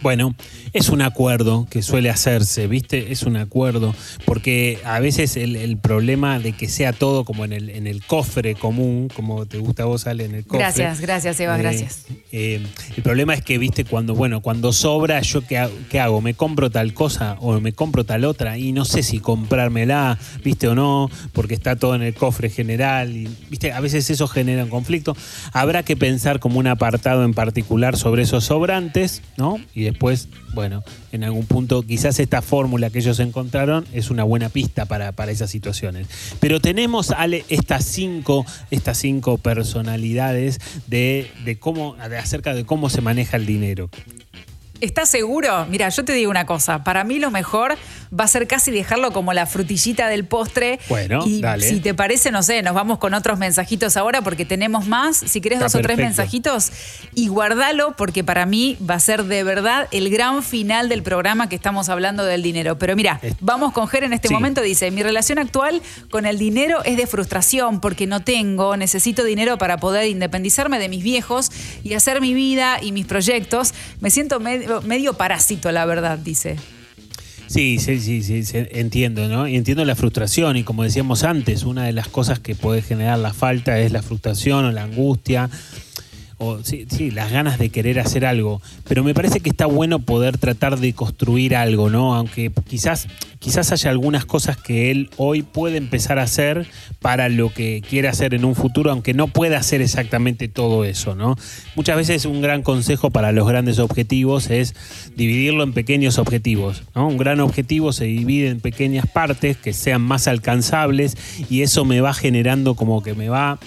Bueno, es un acuerdo que suele hacerse, ¿viste? Es un acuerdo, porque a veces el, el problema de que sea todo como en el, en el cofre común, como te gusta a vos, Ale, en el cofre. Gracias, gracias, Eva, eh, gracias. eh, el problema es que, viste, cuando, bueno, cuando sobra, ¿yo qué, hago? qué hago? ¿Me compro tal cosa o me compro tal otra? Y no sé si comprármela, viste o no, porque está todo en el cofre general. Y, viste, a veces eso genera un conflicto. Habrá que pensar como un apartado en particular sobre esos sobrantes, ¿no? Y después, bueno, en algún punto, quizás esta fórmula que ellos encontraron es una buena pista para, para esas situaciones. Pero tenemos, Ale, estas cinco, estas cinco personalidades de, de cómo, de acerca de cómo se maneja el dinero. ¿Estás seguro? Mira, yo te digo una cosa. Para mí lo mejor va a ser casi dejarlo como la frutillita del postre. Bueno, y dale. si te parece, no sé, nos vamos con otros mensajitos ahora porque tenemos más. Si querés Está dos o tres mensajitos y guardalo porque para mí va a ser de verdad el gran final del programa que estamos hablando del dinero. Pero mira, vamos con Ger en este Sí. momento. Dice, mi relación actual con el dinero es de frustración porque no tengo, necesito dinero para poder independizarme de mis viejos y hacer mi vida y mis proyectos. Me siento medio, medio parásito, la verdad, dice. Sí, sí, sí, sí, entiendo, ¿no? Y entiendo la frustración y como decíamos antes, una de las cosas que puede generar la falta es la frustración o la angustia o sí, sí, las ganas de querer hacer algo, pero me parece que está bueno poder tratar de construir algo, ¿no? Aunque quizás, quizás haya algunas cosas que él hoy puede empezar a hacer para lo que quiere hacer en un futuro, aunque no pueda hacer exactamente todo eso, ¿no? Muchas veces un gran consejo para los grandes objetivos es dividirlo en pequeños objetivos, ¿no? Un gran objetivo se divide en pequeñas partes que sean más alcanzables y eso me va generando como que me va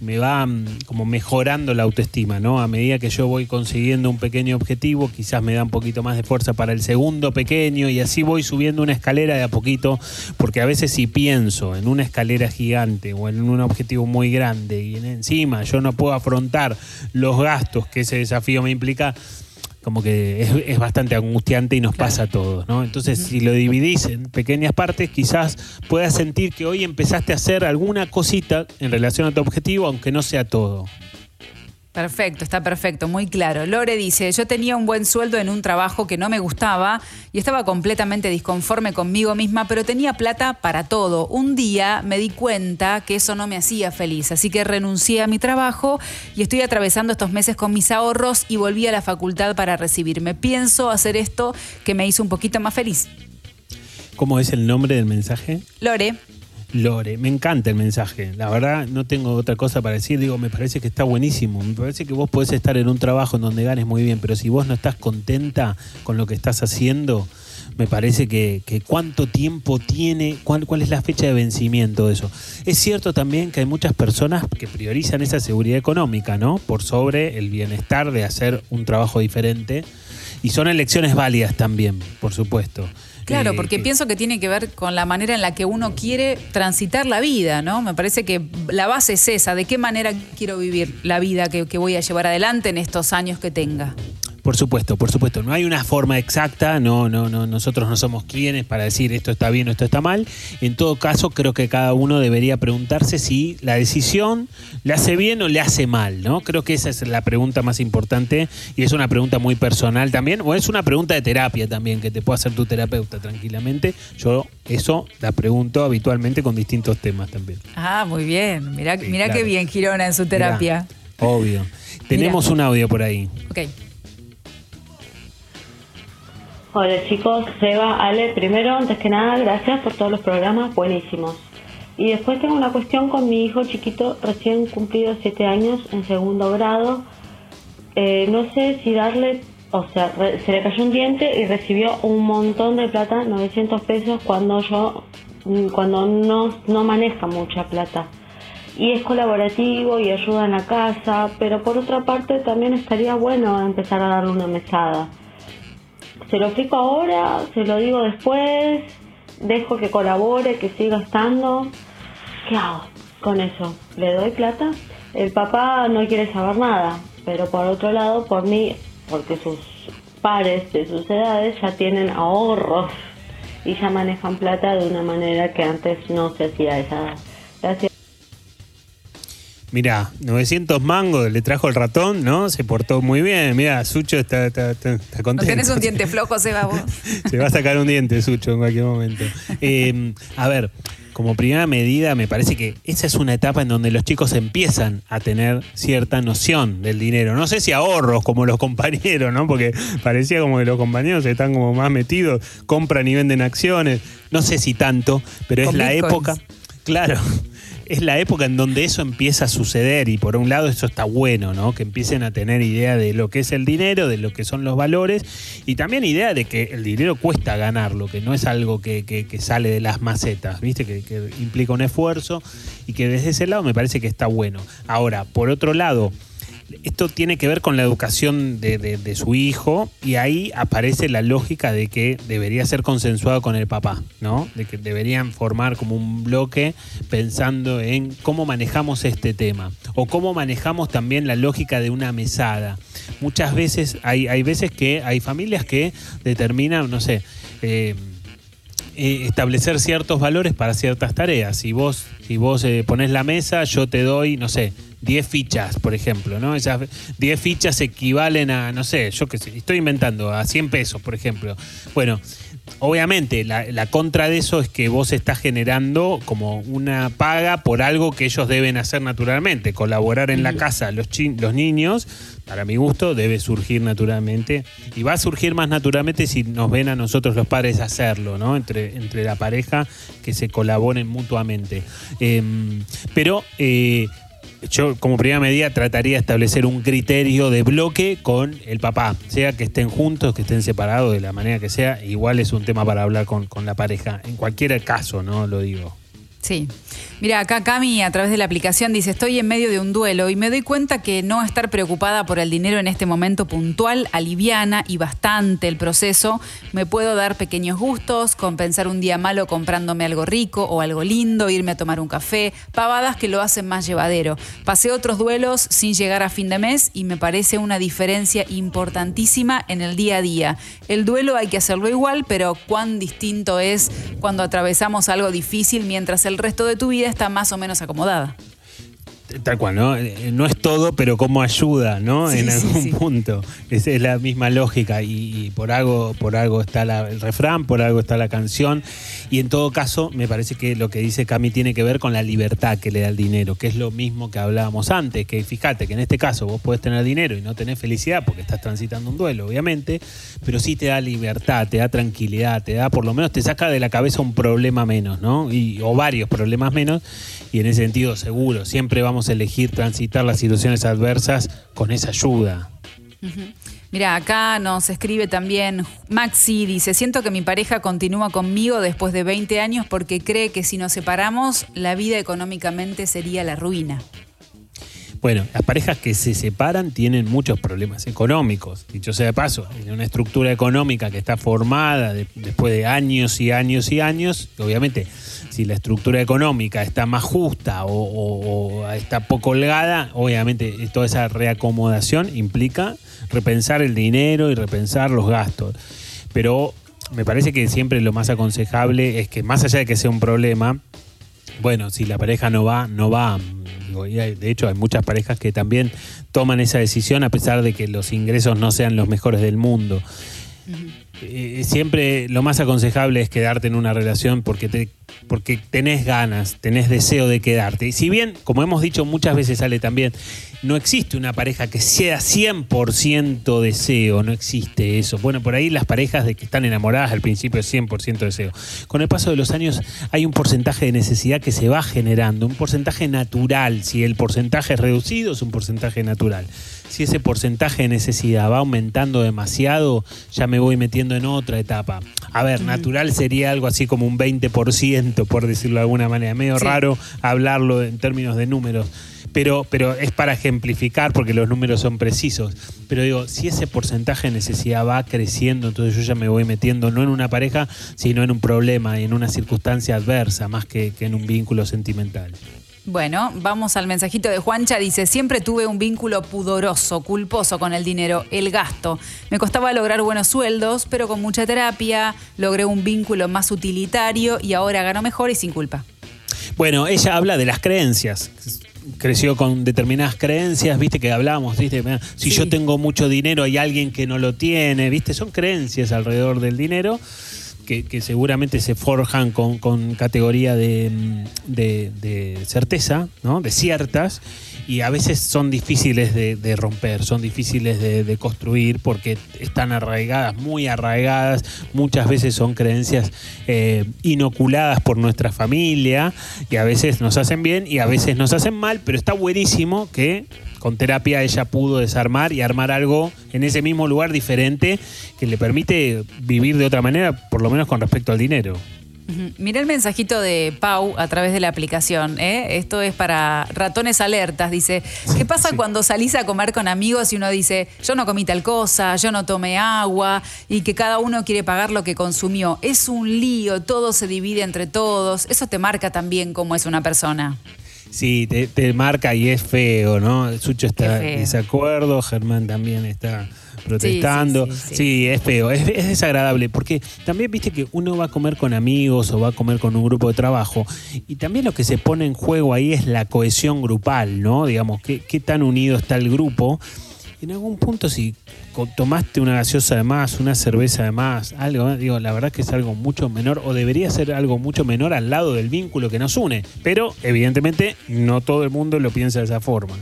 me va mm, como mejorando la autoestima, ¿no? A medida que yo voy consiguiendo un pequeño objetivo, quizás me da un poquito más de fuerza para el segundo pequeño y así voy subiendo una escalera de a poquito, porque a veces si pienso en una escalera gigante o en un objetivo muy grande y encima yo no puedo afrontar los gastos que ese desafío me implica, como que es, es, bastante angustiante y nos pasa a todos, ¿no? Entonces, si lo dividís en pequeñas partes, quizás puedas sentir que hoy empezaste a hacer alguna cosita en relación a tu objetivo, aunque no sea todo. Perfecto, está perfecto, muy claro. Lore dice, yo tenía un buen sueldo en un trabajo que no me gustaba y estaba completamente disconforme conmigo misma, pero tenía plata para todo. Un día me di cuenta que eso no me hacía feliz, así que renuncié a mi trabajo y estoy atravesando estos meses con mis ahorros y volví a la facultad para recibirme. Pienso hacer esto que me hizo un poquito más feliz. ¿Cómo es el nombre del mensaje? Lore. Lore, me encanta el mensaje. La verdad, no tengo otra cosa para decir. Digo, me parece que está buenísimo. Me parece que vos podés estar en un trabajo en donde ganes muy bien, pero si vos no estás contenta con lo que estás haciendo, me parece que, que cuánto tiempo tiene, cuál, cuál es la fecha de vencimiento de eso. Es cierto también que hay muchas personas que priorizan esa seguridad económica, ¿no? Por sobre el bienestar de hacer un trabajo diferente. Y son elecciones válidas también, por supuesto. Claro, porque que- pienso que tiene que ver con la manera en la que uno quiere transitar la vida, ¿no? Me parece que la base es esa, de qué manera quiero vivir la vida que, que voy a llevar adelante en estos años que tenga. Por supuesto, por supuesto. No hay una forma exacta, no, no, no, nosotros no somos quienes para decir esto está bien o esto está mal. En todo caso, creo que cada uno debería preguntarse si la decisión le hace bien o le hace mal, ¿no? Creo que esa es la pregunta más importante y es una pregunta muy personal también, o es una pregunta de terapia también que te puede hacer tu terapeuta tranquilamente. Yo eso la pregunto habitualmente con distintos temas también. Ah, muy bien. Mirá, Sí, mirá claro. qué bien Girona en su terapia. Obvio. Tenemos un audio por ahí. Ok. Hola chicos, Seba, Ale, primero, antes que nada, gracias por todos los programas buenísimos. Y después tengo una cuestión con mi hijo chiquito, recién cumplido 7 años, en segundo grado. Eh, no sé si darle, o sea, re- se le cayó un diente y recibió un montón de plata, 900 pesos, cuando yo, mm, cuando no, no maneja mucha plata. Y es colaborativo y ayuda en la casa, pero por otra parte también estaría bueno empezar a darle una mesada. Se lo explico ahora, se lo digo después, dejo que colabore, que siga estando. ¿Qué hago con eso? ¿Le doy plata? El papá no quiere saber nada, pero por otro lado, por mí, porque sus pares de sus edades ya tienen ahorros y ya manejan plata de una manera que antes no se hacía esa edad. Gracias. Mirá, 900 mangos le trajo el ratón, ¿no? Se portó muy bien. Mirá, Sucho está, está, está- está ¿No contento. tenés un diente flojo, Seba, vos? [LAUGHS] Se va a sacar un diente, Sucho, en cualquier momento. Eh, a ver, como primera medida, me parece que esa es una etapa en donde los chicos empiezan a tener cierta noción del dinero. No sé si ahorros como los compañeros, ¿no? Porque parecía como que los compañeros están como más metidos, compran y venden acciones. No sé si tanto, pero es la bitcoins. época. Claro. Es la época en donde eso empieza a suceder y por un lado eso está bueno, ¿no? Que empiecen a tener idea de lo que es el dinero, de lo que son los valores y también idea de que el dinero cuesta ganarlo, que no es algo que, que- que sale de las macetas, ¿viste? Que, que implica un esfuerzo y que desde ese lado me parece que está bueno. Ahora, por otro lado, esto tiene que ver con la educación de, su hijo y ahí aparece la lógica de que debería ser consensuado con el papá, ¿no? De que deberían formar como un bloque pensando en cómo manejamos este tema o cómo manejamos también la lógica de una mesada. Muchas veces hay, hay veces que hay familias que determinan, no sé, eh, eh, establecer ciertos valores para ciertas tareas. Si vos, si vos eh, pones la mesa, yo te doy, no sé, 10 fichas, por ejemplo, ¿no? Esas 10 fichas equivalen a, no sé, yo qué sé, estoy inventando, a 100 pesos, por ejemplo. Bueno, obviamente, la, la contra de eso es que vos estás generando como una paga por algo que ellos deben hacer naturalmente. Colaborar en la casa los, los niños, para mi gusto, debe surgir naturalmente. Y va a surgir más naturalmente si nos ven a nosotros los padres hacerlo, ¿no? Entre, entre la pareja que se colaboren mutuamente. Em, pero eh, yo como primera medida trataría de establecer un criterio de bloque con el papá, sea que estén juntos, que estén separados, de la manera que sea, igual es un tema para hablar con, la pareja, en cualquier caso, ¿no? Lo digo. Sí. Mira, acá Cami a través de la aplicación dice, estoy en medio de un duelo y me doy cuenta que no estar preocupada por el dinero en este momento puntual aliviana y bastante el proceso. Me puedo dar pequeños gustos, compensar un día malo comprándome algo rico o algo lindo, irme a tomar un café, pavadas que lo hacen más llevadero. Pasé otros duelos sin llegar a fin de mes y me parece una diferencia importantísima en el día a día. El duelo hay que hacerlo igual, pero cuán distinto es cuando atravesamos algo difícil mientras el resto de tu vida está más o menos acomodada. Tal cual, ¿no? Eh, No es todo, pero como ayuda, ¿no? Sí, en algún sí. punto. Esa es la misma lógica. Y, y por algo, por algo está la- el refrán, por algo está la canción. Y en todo caso, me parece que lo que dice Cami tiene que ver con la libertad que le da el dinero, que es lo mismo que hablábamos antes, que fíjate que en este caso vos podés tener dinero y no tener felicidad porque estás transitando un duelo, obviamente, pero sí te da libertad, te da tranquilidad, te da, por lo menos te saca de la cabeza un problema menos, ¿no? Y, o varios problemas menos. Y en ese sentido, seguro, siempre vamos a elegir transitar las situaciones adversas con esa ayuda. Mira, acá nos escribe también Maxi, dice, siento que mi pareja continúa conmigo después de 20 años porque cree que si nos separamos, la vida económicamente sería la ruina. Bueno, las parejas que se separan tienen muchos problemas económicos. Dicho sea de paso, en una estructura económica que está formada de- después de años y años y años, obviamente, si la estructura económica está más justa o, está poco holgada, obviamente toda esa reacomodación implica repensar el dinero y repensar los gastos. Pero me parece que siempre lo más aconsejable es que más allá de que sea un problema, bueno, si la pareja no va, no va. De hecho, hay muchas parejas que también toman esa decisión a pesar de que los ingresos no sean los mejores del mundo. Eh, siempre lo más aconsejable es quedarte en una relación porque, te, porque tenés ganas, tenés deseo de quedarte. Y si bien, como hemos dicho muchas veces, sale también, no existe una pareja que sea 100% deseo, no existe eso. Bueno, por ahí las parejas de que están enamoradas al principio es 100% deseo. Con el paso de los años hay un porcentaje de necesidad que se va generando, un porcentaje natural. Si el porcentaje es reducido, es un porcentaje natural. Si ese porcentaje de necesidad va aumentando demasiado, ya me voy metiendo en otra etapa. A ver, natural sería algo así como un 20%, por decirlo de alguna manera. Medio Sí. raro hablarlo en términos de números. Pero, pero es para ejemplificar porque los números son precisos. Pero digo, si ese porcentaje de necesidad va creciendo, entonces yo ya me voy metiendo no en una pareja, sino en un problema, en una circunstancia adversa, más que, que en un vínculo sentimental. Bueno, vamos al mensajito de Juancha. Dice, siempre tuve un vínculo pudoroso, culposo con el dinero, el gasto. Me costaba lograr buenos sueldos, pero con mucha terapia logré un vínculo más utilitario y ahora gano mejor y sin culpa. Bueno, ella habla de las creencias. Creció con determinadas creencias, viste que hablábamos, viste, si Sí. yo tengo mucho dinero hay alguien que no lo tiene, viste, son creencias alrededor del dinero que, seguramente se forjan con, categoría de, mm, de- de certeza, ¿no? De ciertas, y a veces son difíciles de, romper, son difíciles de, de construir porque están arraigadas, muy arraigadas, muchas veces son creencias eh, inoculadas por nuestra familia y a veces nos hacen bien y a veces nos hacen mal, pero está buenísimo que con terapia ella pudo desarmar y armar algo en ese mismo lugar diferente que le permite vivir de otra manera, por lo menos con respecto al dinero. Ujú. Mira el mensajito de Pau a través de la aplicación. ¿eh? Esto es para ratones alertas. Dice, ¿qué pasa cuando salís a comer con amigos y uno dice, yo no comí tal cosa, yo no tomé agua y que cada uno quiere pagar lo que consumió? Es un lío, todo se divide entre todos. Eso te marca también cómo es una persona. Sí, te, te marca y es feo, ¿no? Sucho está en desacuerdo, Germán también está protestando. Sí, Sí, sí, sí, sí. es feo, es, es desagradable, porque también viste que uno va a comer con amigos o va a comer con un grupo de trabajo, y también lo que se pone en juego ahí es la cohesión grupal, ¿no? Digamos, qué, qué tan unido está el grupo. En algún punto si tomaste una gaseosa de más, una cerveza de más, algo, digo, la verdad que es algo mucho menor o debería ser algo mucho menor al lado del vínculo que nos une. Pero evidentemente no todo el mundo lo piensa de esa forma.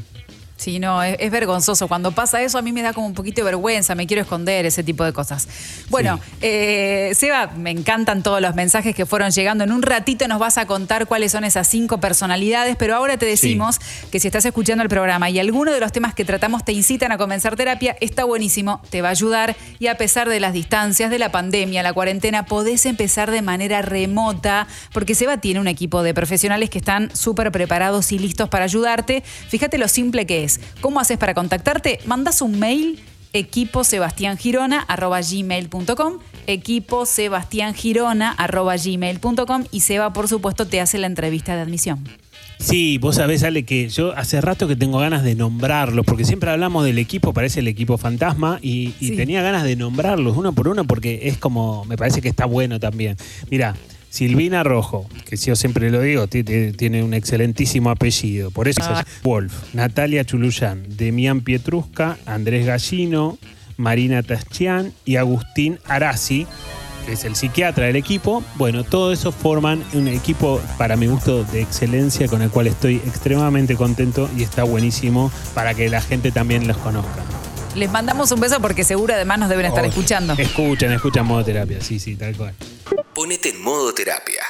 Sí, no, es, es vergonzoso. Cuando pasa eso a mí me da como un poquito de vergüenza, me quiero esconder, ese tipo de cosas. Bueno, eh, Seba, me encantan todos los mensajes que fueron llegando. En un ratito nos vas a contar cuáles son esas cinco personalidades, pero ahora te decimos que si estás escuchando el programa y alguno de los temas que tratamos te incitan a comenzar terapia, está buenísimo, te va a ayudar y a pesar de las distancias, de la pandemia, la cuarentena, podés empezar de manera remota porque Seba tiene un equipo de profesionales que están súper preparados y listos para ayudarte. Fíjate lo simple que es. ¿Cómo haces para contactarte? Mandas un mail equipo gmail.com equipo gmail.com y Seba por supuesto te hace la entrevista de admisión. Sí, vos sabés, Ale, que yo hace rato que tengo ganas de nombrarlos, porque siempre hablamos del equipo, parece el equipo fantasma, y, y Sí. tenía ganas de nombrarlos uno por uno porque es como, me parece que está bueno también. Mira, Silvina Rojo, que yo siempre lo digo, ti- ti- tiene un excelentísimo apellido, por eso Ah. Wolf, Natalia Chuluyán, Demián Pietrusca, Andrés Gallino, Marina Taschian y Agustín Arasi, que es el psiquiatra del equipo. Bueno, todo eso forman un equipo, para mi gusto, de excelencia con el cual estoy extremadamente contento y está buenísimo para que la gente también los conozca. Les mandamos un beso porque seguro además nos deben estar escuchando. Escuchan, escuchan modo terapia, sí, sí, tal cual. Ponete en modo terapia.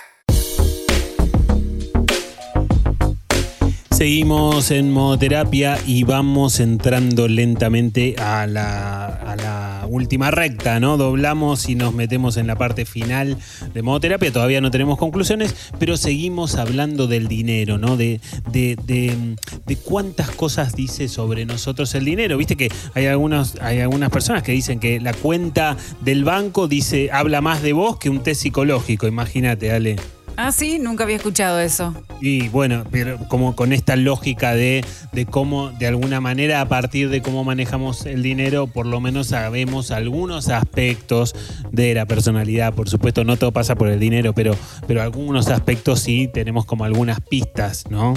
Seguimos en modo terapia y vamos entrando lentamente a la, última recta, ¿no? Doblamos y nos metemos en la parte final de modo terapia. Todavía no tenemos conclusiones, pero seguimos hablando del dinero, ¿no? De, de, de- de cuántas cosas dice sobre nosotros el dinero. Viste que hay, algunos, hay algunas personas que dicen que la cuenta del banco dice, habla más de vos que un test psicológico. Imagínate, Ale. Ah, sí, nunca había escuchado eso. Y bueno, pero como con esta lógica de, de cómo, de alguna manera, a partir de cómo manejamos el dinero, por lo menos sabemos algunos aspectos de la personalidad. Por supuesto, no todo pasa por el dinero, pero, pero algunos aspectos sí tenemos como algunas pistas, ¿no?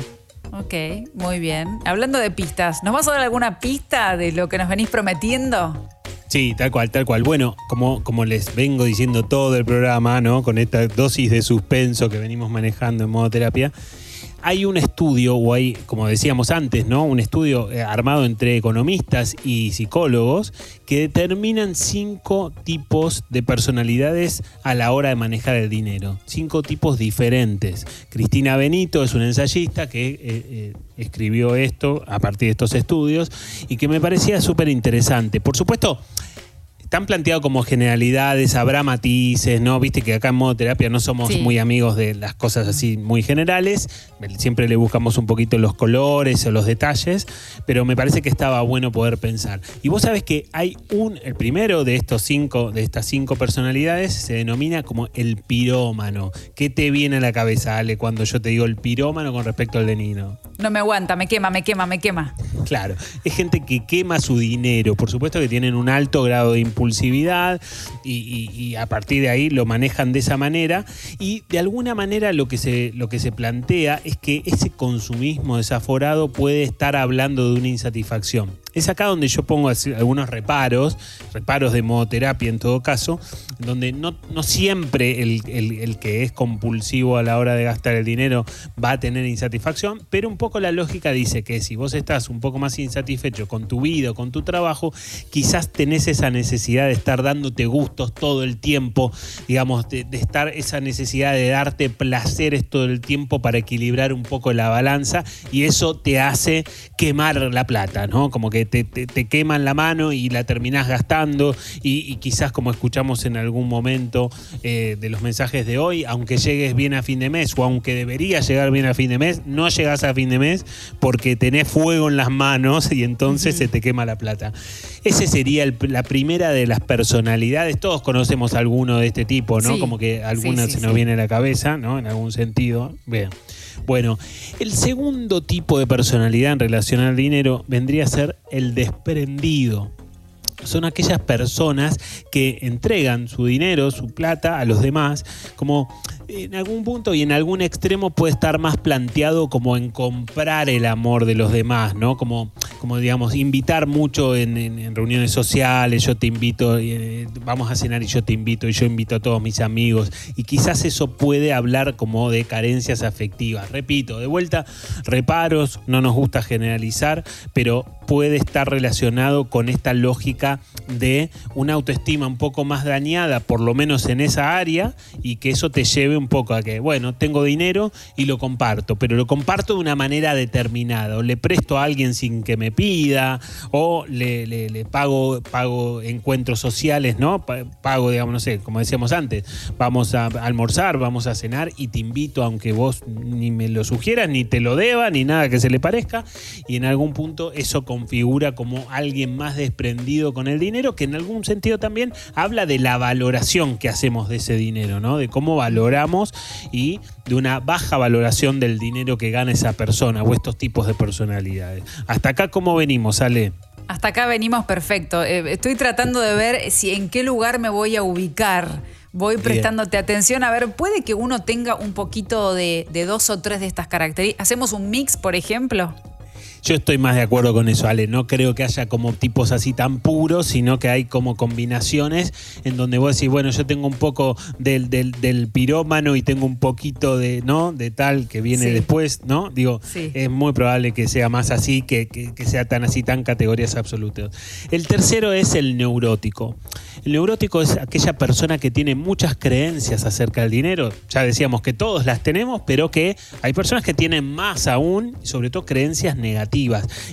Ok, muy bien. Hablando de pistas, ¿nos vas a dar alguna pista de lo que nos venís prometiendo? Sí, tal cual, tal cual. Bueno, como, como les vengo diciendo todo el programa, ¿no? Con esta dosis de suspenso que venimos manejando en modo terapia, hay un estudio, o hay, como decíamos antes, ¿no? Un estudio eh, armado entre economistas y psicólogos que determinan cinco tipos de personalidades a la hora de manejar el dinero. Cinco tipos diferentes. Cristina Benito es una ensayista que eh, eh, escribió esto a partir de estos estudios y que me parecía súper interesante. Por supuesto, están planteados como generalidades, habrá matices, ¿no? Viste que acá en modo terapia no somos Sí. muy amigos de las cosas así muy generales. Siempre le buscamos un poquito los colores o los detalles, pero me parece que estaba bueno poder pensar. Y vos sabés que hay un, el primero de estos cinco, de estas cinco personalidades, se denomina como el pirómano. ¿Qué te viene a la cabeza, Ale, cuando yo te digo el pirómano con respecto al de Nino? No me aguanta, me quema, me quema, me quema. Claro, es gente que quema su dinero, por supuesto que tienen un alto grado de impulsividad y, a partir de ahí lo manejan de esa manera y de alguna manera lo que, se, lo que se plantea es que ese consumismo desaforado puede estar hablando de una insatisfacción. Es acá donde yo pongo algunos reparos, reparos de modoterapia en todo caso, donde no, no siempre el, el- que es compulsivo a la hora de gastar el dinero va a tener insatisfacción, pero un poco la lógica dice que si vos estás un poco más insatisfecho con tu vida con tu trabajo, quizás tenés esa necesidad de estar dándote gustos todo el tiempo, digamos, de, de estar esa necesidad de darte placeres todo el tiempo para equilibrar un poco la balanza y eso te hace quemar la plata, ¿no? Como que te, te, te queman la mano y la terminás gastando y, y quizás como escuchamos en algún momento eh, de los mensajes de hoy, aunque llegues bien a fin de mes o aunque deberías llegar bien a fin de mes, no llegas a fin de mes porque tenés fuego en las manos y entonces se te quema la plata. Ese sería el- la primera de las personalidades. Todos conocemos alguno de este tipo, ¿no? Sí. Como que alguna Sí, sí, se nos viene a la cabeza, ¿no? En algún sentido. Bien. Bueno, el segundo tipo de personalidad en relación al dinero vendría a ser el desprendido. Son aquellas personas que entregan su dinero, su plata a los demás, como en algún punto y en algún extremo puede estar más planteado como en comprar el amor de los demás, ¿no? Como, como digamos, invitar mucho en, reuniones sociales, yo te invito, eh, vamos a cenar y yo te invito, y yo invito a todos mis amigos, y quizás eso puede hablar como de carencias afectivas. Repito, de vuelta, reparos, no nos gusta generalizar, pero puede estar relacionado con esta lógica de una autoestima un poco más dañada, por lo menos en esa área, y que eso te lleve un poco a que, bueno, tengo dinero y lo comparto, pero lo comparto de una manera determinada, o le presto a alguien sin que me pida, o le, pago, pago encuentros sociales, ¿no? Pa- Pago, digamos, no sé, como decíamos antes, vamos a almorzar, vamos a cenar y te invito, aunque vos ni me lo sugieras, ni te lo deba, ni nada que se le parezca, y en algún punto eso configura como alguien más desprendido con el dinero, que en algún sentido también habla de la valoración que hacemos de ese dinero, ¿no? De cómo valoramos y de una baja valoración del dinero que gana esa persona o estos tipos de personalidades. Hasta acá, ¿cómo venimos, Ale? Hasta acá venimos perfecto. Eh, estoy tratando de ver si en qué lugar me voy a ubicar. Voy Bien. prestándote atención. A ver, puede que uno tenga un poquito de, de dos o tres de estas características. ¿Hacemos un mix, por ejemplo? Yo estoy más de acuerdo con eso, Ale. No creo que haya como tipos así tan puros, sino que hay como combinaciones en donde vos decís, bueno, yo tengo un poco del, del, del pirómano y tengo un poquito de, ¿no? De tal que viene Sí. después, ¿no? Digo, Sí. es muy probable que sea más así, que, que- que sea tan así, tan categorías absolutas. El tercero es el neurótico. El neurótico es aquella persona que tiene muchas creencias acerca del dinero. Ya decíamos que todos las tenemos, pero que hay personas que tienen más aún, sobre todo creencias negativas.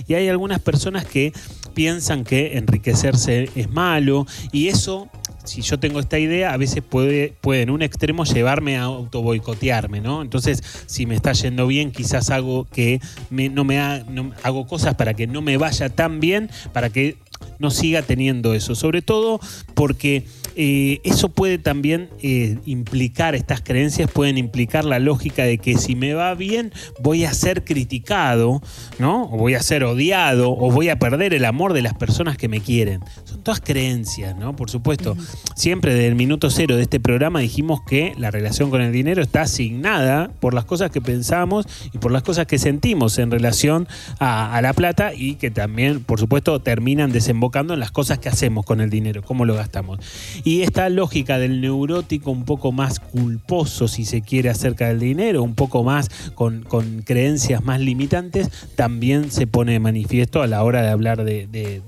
Y hay algunas personas que piensan que enriquecerse es malo y eso si yo tengo esta idea, a veces puede, puede en un extremo llevarme a autoboicotearme, ¿no? Entonces, si me está yendo bien, quizás hago que me- no me ha- hago cosas para que no me vaya tan bien, para que no siga teniendo eso. Sobre todo porque eh, eso puede también eh, implicar, estas creencias pueden implicar la lógica de que si me va bien, voy a ser criticado, ¿no? O voy a ser odiado, o voy a perder el amor de las personas que me quieren. Son todas creencias, ¿no? Por supuesto. Siempre desde el minuto cero de este programa dijimos que la relación con el dinero está asignada por las cosas que pensamos y por las cosas que sentimos en relación a, a la plata y que también, por supuesto, terminan desembocando en las cosas que hacemos con el dinero, cómo lo gastamos. Y esta lógica del neurótico un poco más culposo, si se quiere, acerca del dinero, un poco más con, con creencias más limitantes, también se pone de manifiesto a la hora de hablar de, de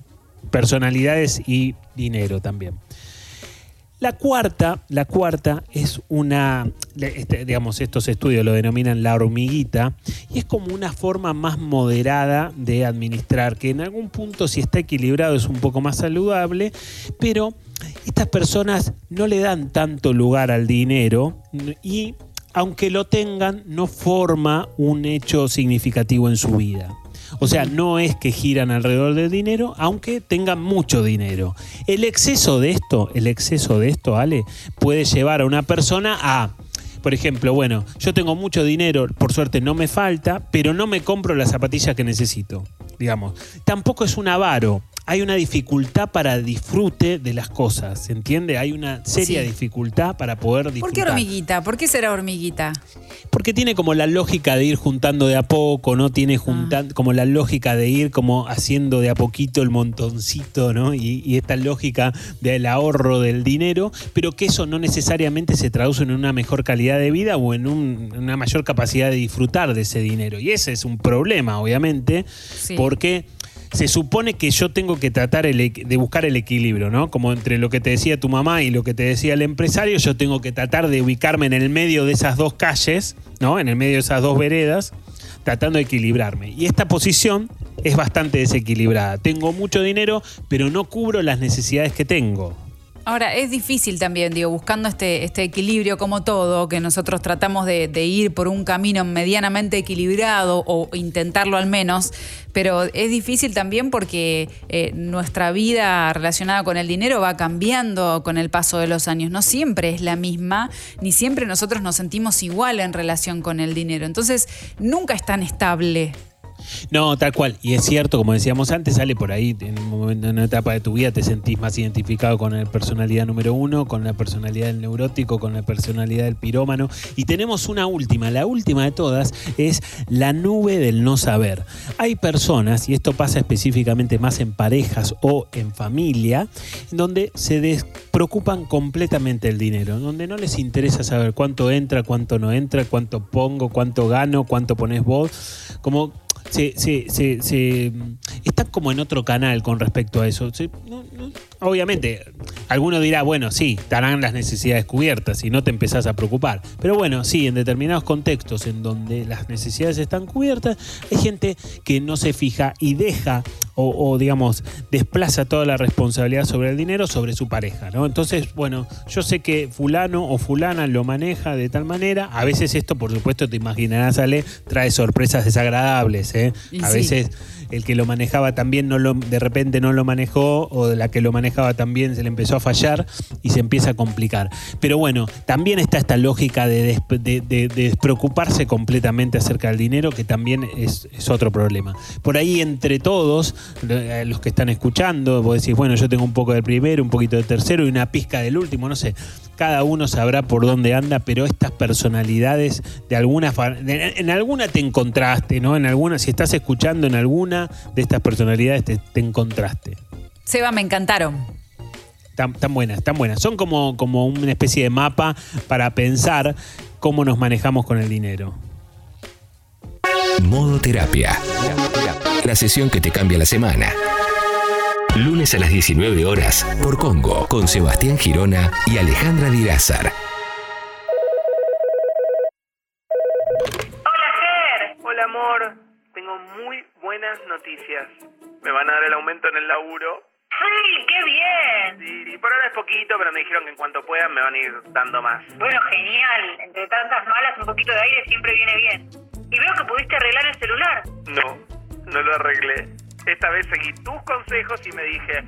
personalidades y dinero también. La cuarta, la cuarta es una, este, digamos, estos estudios lo denominan la hormiguita, y es como una forma más moderada de administrar, que en algún punto si está equilibrado es un poco más saludable, pero estas personas no le dan tanto lugar al dinero y aunque lo tengan, no forma un hecho significativo en su vida. O sea, no es que giran alrededor del dinero, aunque tengan mucho dinero. El exceso de esto, el exceso de esto, Ale, puede llevar a una persona a, por ejemplo, bueno, yo tengo mucho dinero, por suerte no me falta, pero no me compro las zapatillas que necesito, digamos. Tampoco es un avaro. Hay una dificultad para disfrute de las cosas, ¿se entiende? Hay una seria Sí. dificultad para poder ¿Por disfrutar. qué hormiguita? ¿Por qué será hormiguita? Porque tiene como la lógica de ir juntando de a poco, ¿no? Tiene juntan- como la lógica de ir como haciendo de a poquito el montoncito, ¿no? Y, y esta lógica del ahorro del dinero, pero que eso no necesariamente se traduce en una mejor calidad de vida o en un- una mayor capacidad de disfrutar de ese dinero. Y ese es un problema, obviamente, Sí. Porque se supone que yo tengo que tratar de buscar el equilibrio, ¿no? Como entre lo que te decía tu mamá y lo que te decía el empresario, yo tengo que tratar de ubicarme en el medio de esas dos calles, ¿no? En el medio de esas dos veredas, tratando de equilibrarme. Y esta posición es bastante desequilibrada. Tengo mucho dinero, pero no cubro las necesidades que tengo. Ahora, es difícil también, digo, buscando este, este equilibrio como todo, que nosotros tratamos de, ir por un camino medianamente equilibrado o intentarlo al menos, pero es difícil también porque eh, nuestra vida relacionada con el dinero va cambiando con el paso de los años. No siempre es la misma, ni siempre nosotros nos sentimos igual en relación con el dinero. Entonces, nunca es tan estable. No, tal cual. Y es cierto, como decíamos antes, sale por ahí, en un momento, en una etapa de tu vida te sentís más identificado con la personalidad número uno, con la personalidad del neurótico, con la personalidad del pirómano. Y tenemos una última, la última de todas es la nube del no saber. Hay personas, y esto pasa específicamente más en parejas o en familia, donde se despreocupan completamente el dinero, donde no les interesa saber cuánto entra, cuánto no entra, cuánto pongo, cuánto gano, cuánto pones vos. Como se, se, se, se, como en otro canal con respecto a eso. Obviamente, alguno dirá, bueno, sí, estarán las necesidades cubiertas y no te empezás a preocupar. Pero bueno, sí, en determinados contextos en donde las necesidades están cubiertas, hay gente que no se fija y deja o, digamos, desplaza toda la responsabilidad sobre el dinero sobre su pareja, ¿no? Entonces, bueno, yo sé que fulano o fulana lo maneja de tal manera. A veces esto, por supuesto, te imaginarás, Ale, trae sorpresas desagradables, ¿eh? A veces el que lo manejaba también no de repente no lo manejó o la que lo manejaba también se le empezó a fallar y se empieza a complicar. Pero bueno, también está esta lógica de, despreocuparse completamente acerca del dinero, que también es, otro problema. Por ahí entre todos, eh, los que están escuchando, vos decís, bueno, yo tengo un poco del primero, un poquito del tercero y una pizca del último, no sé cada uno sabrá por dónde anda, pero estas personalidades de alguna en alguna te encontraste, ¿no? En alguna, si estás escuchando en alguna de estas personalidades te, encontraste. Seba, me encantaron. Tan, buenas, tan buenas. Son como, como una especie de mapa para pensar cómo nos manejamos con el dinero. Modo terapia. La sesión que te cambia la semana. Lunes a las 19 horas por Congo con Sebastián Girona y Alejandra Dirázar. Hola Ger. Hola amor. Tengo muy buenas noticias. Me van a dar el aumento en el laburo. ¡Sí, qué bien! Sí, por ahora es poquito, pero me dijeron que en cuanto puedan me van a ir dando más. Bueno, genial. Entre tantas malas, un poquito de aire siempre viene bien. Y veo que pudiste arreglar el celular. No, no lo arreglé. Esta vez seguí tus consejos y me dije,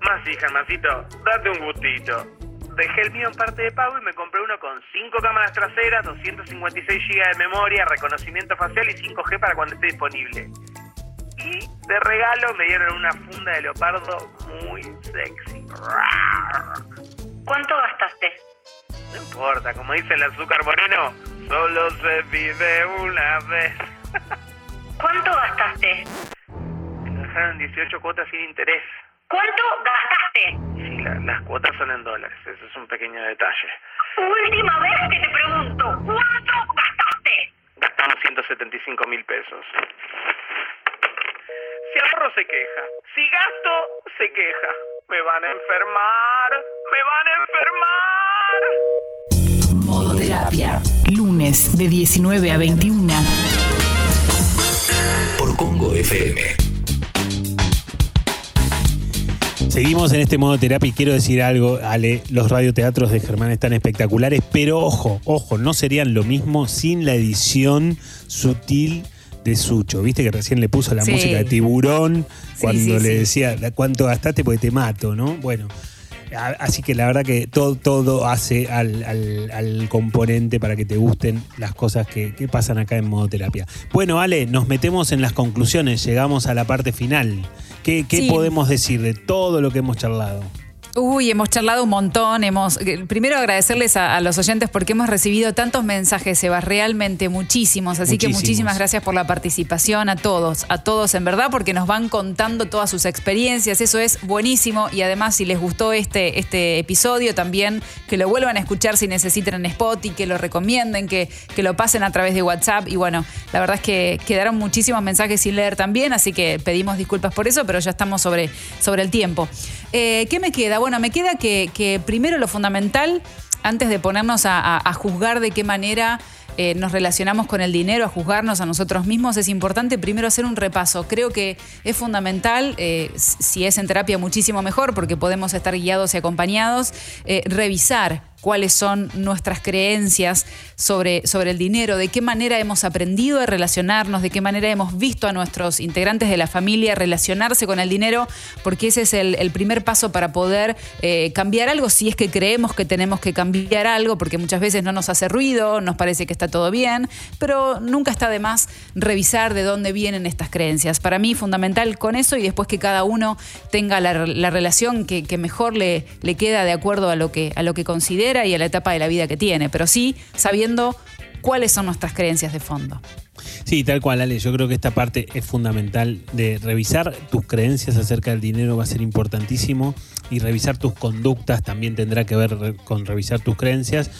más hija, Germancito, date un gustito. Dejé el mío en parte de pago y me compré uno con 5 cámaras traseras, 256 GB de memoria, reconocimiento facial y 5G para cuando esté disponible. Y de regalo me dieron una funda de leopardo muy sexy. ¿Cuánto gastaste? No importa, como dice el azúcar moreno, solo se vive una vez. ¿Cuánto gastaste? dejaron 18 cuotas sin interés. ¿Cuánto gastaste? Sí, las cuotas son en dólares, eso es un pequeño detalle. Última vez que te pregunto, ¿cuánto gastaste? Gastamos 175 mil pesos. Si ahorro se queja, si gasto se queja. Me van a enfermar, me van a enfermar. Modo terapia, lunes de 19 a 21. Por Congo FM. Seguimos en este modo terapia y quiero decir algo, Ale, los radioteatros de Germán están espectaculares, pero ojo, ojo, no serían lo mismo sin la edición sutil de Sucho. Viste que recién le puso la música de tiburón cuando le decía cuánto gastaste porque te mato, ¿no? Bueno. Así que la verdad que todo, todo hace al, componente para que te gusten las cosas que, pasan acá en modo terapia. Bueno, Ale, nos metemos en las conclusiones, llegamos a la parte final. ¿Qué, podemos decir de todo lo que hemos charlado? Uy, hemos charlado un montón. Hemos, eh, primero agradecerles a, los oyentes porque hemos recibido tantos mensajes, Seba, realmente muchísimos. Así que muchísimas gracias por la participación a todos, a todos en verdad, porque nos van contando todas sus experiencias. Eso es buenísimo. Y además, si les gustó este, este episodio, también que lo vuelvan a escuchar si necesitan en Spot y que lo recomienden, que, que lo pasen a través de WhatsApp. Y bueno, la verdad es que quedaron muchísimos mensajes sin leer también, así que pedimos disculpas por eso, pero ya estamos sobre, sobre el tiempo. Eh, ¿Qué me queda? Bueno, me queda que, primero lo fundamental, antes de ponernos a, juzgar de qué manera eh, nos relacionamos con el dinero, a juzgarnos a nosotros mismos, es importante primero hacer un repaso. Creo que es fundamental, eh, si es en terapia muchísimo mejor, porque podemos estar guiados y acompañados, revisar cuáles son nuestras creencias sobre, sobre el dinero, de qué manera hemos aprendido a relacionarnos, de qué manera hemos visto a nuestros integrantes de la familia relacionarse con el dinero, porque ese es el, primer paso para poder eh, cambiar algo si es que creemos que tenemos que cambiar algo, porque muchas veces no nos hace ruido, nos parece que está todo bien, pero nunca está de más revisar de dónde vienen estas creencias. Para mí fundamental con eso y después que cada uno tenga la, la relación que, que mejor le, le queda de acuerdo a lo, que, a lo que considera y a la etapa de la vida que tiene, pero sí sabiendo cuáles son nuestras creencias de fondo. Sí, tal cual, Ale. Yo creo que esta parte es fundamental de revisar tus creencias acerca del dinero va a ser importantísimo y revisar tus conductas también tendrá que ver con revisar tus creencias.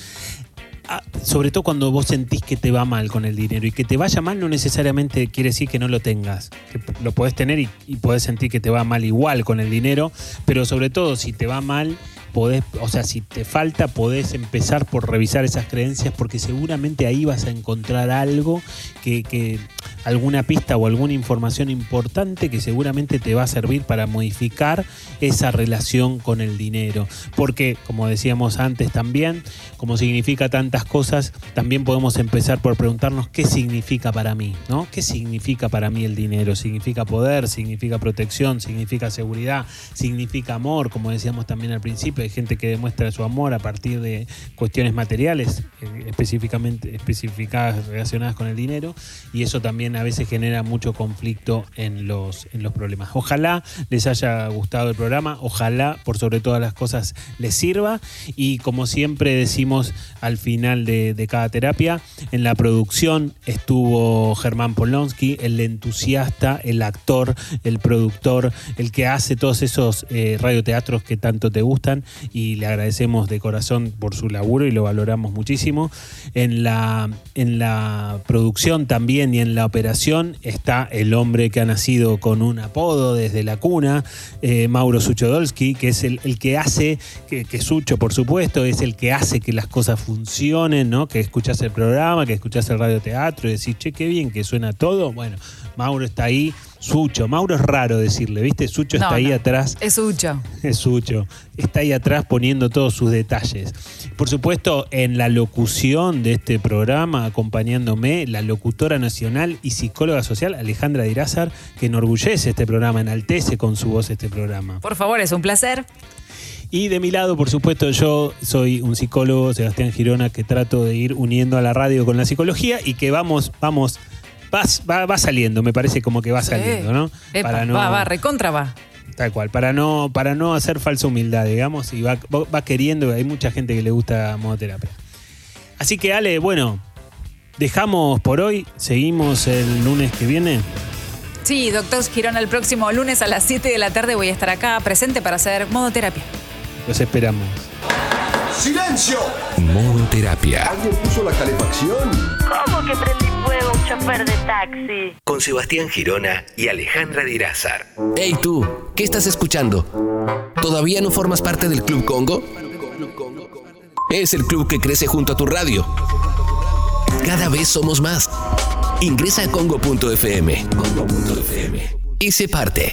Ah, Sobre todo cuando vos sentís que te va mal con el dinero y que te vaya mal no necesariamente quiere decir que no lo tengas, que lo podés tener y, y podés sentir que te va mal igual con el dinero, pero sobre todo si te va mal podés, o sea, si te falta, podés empezar por revisar esas creencias porque seguramente ahí vas a encontrar algo que, alguna pista o alguna información importante que seguramente te va a servir para modificar esa relación con el dinero. Porque, como decíamos antes también, como significa tantas cosas, también podemos empezar por preguntarnos qué significa para mí, ¿no? ¿Qué significa para mí el dinero? ¿Significa poder? ¿Significa protección? ¿Significa seguridad? ¿Significa amor? Como decíamos también al principio, hay gente que demuestra su amor a partir de cuestiones materiales, eh, específicamente especificadas relacionadas con el dinero, y eso también a veces genera mucho conflicto en los, en los problemas. Ojalá les haya gustado el programa, ojalá por sobre todas las cosas les sirva, y como siempre decimos al final de, de cada terapia, en la producción estuvo Germán Polonsky, el entusiasta, el actor, el productor, el que hace todos esos eh, radioteatros que tanto te gustan y le agradecemos de corazón por su laburo y lo valoramos muchísimo. En la, en la producción también y en la operación está el hombre que ha nacido con un apodo desde la cuna, eh, Mauro Suchodolski, que es el, el que hace, que, que Sucho por supuesto, es el que hace que las cosas funcionen, ¿no? que escuchás el programa, que escuchás el radioteatro y decís, che, qué bien que suena todo. Bueno, Mauro está ahí. Sucho, Mauro es raro decirle, ¿viste? Sucho está ahí no. atrás Es Ucho. es Sucho. Está ahí atrás poniendo todos sus detalles. Por supuesto, en la locución de este programa, acompañándome, la locutora nacional y psicóloga social Alejandra Dirázar, que enorgullece este programa, enaltece con su voz este programa. Por favor, es un placer. Y de mi lado, por supuesto, yo soy un psicólogo, Sebastián Girona, que trato de ir uniendo a la radio con la psicología y que vamos, vamos, va, va, va saliendo, me parece como que va saliendo, ¿no? Epa, Va, va, recontra va. Tal cual, para no, para no hacer falsa humildad, digamos, y va, va- va queriendo, hay mucha gente que le gusta modoterapia. Así que Ale, bueno, dejamos por hoy, seguimos el lunes que viene. Sí, doctor Girón, el próximo lunes a las 7 de la tarde voy a estar acá presente para hacer modoterapia. Los esperamos. ¡Silencio! Modo terapia. ¿Alguien puso la calefacción? ¿Cómo que un chofer de taxi? Con Sebastián Girona y Alejandra Dirázar. Hey tú, ¿qué estás escuchando? ¿Todavía no formas parte del Club Congo? Es el club que crece junto a tu radio. Cada vez somos más. Ingresa a congo.fm y sé parte.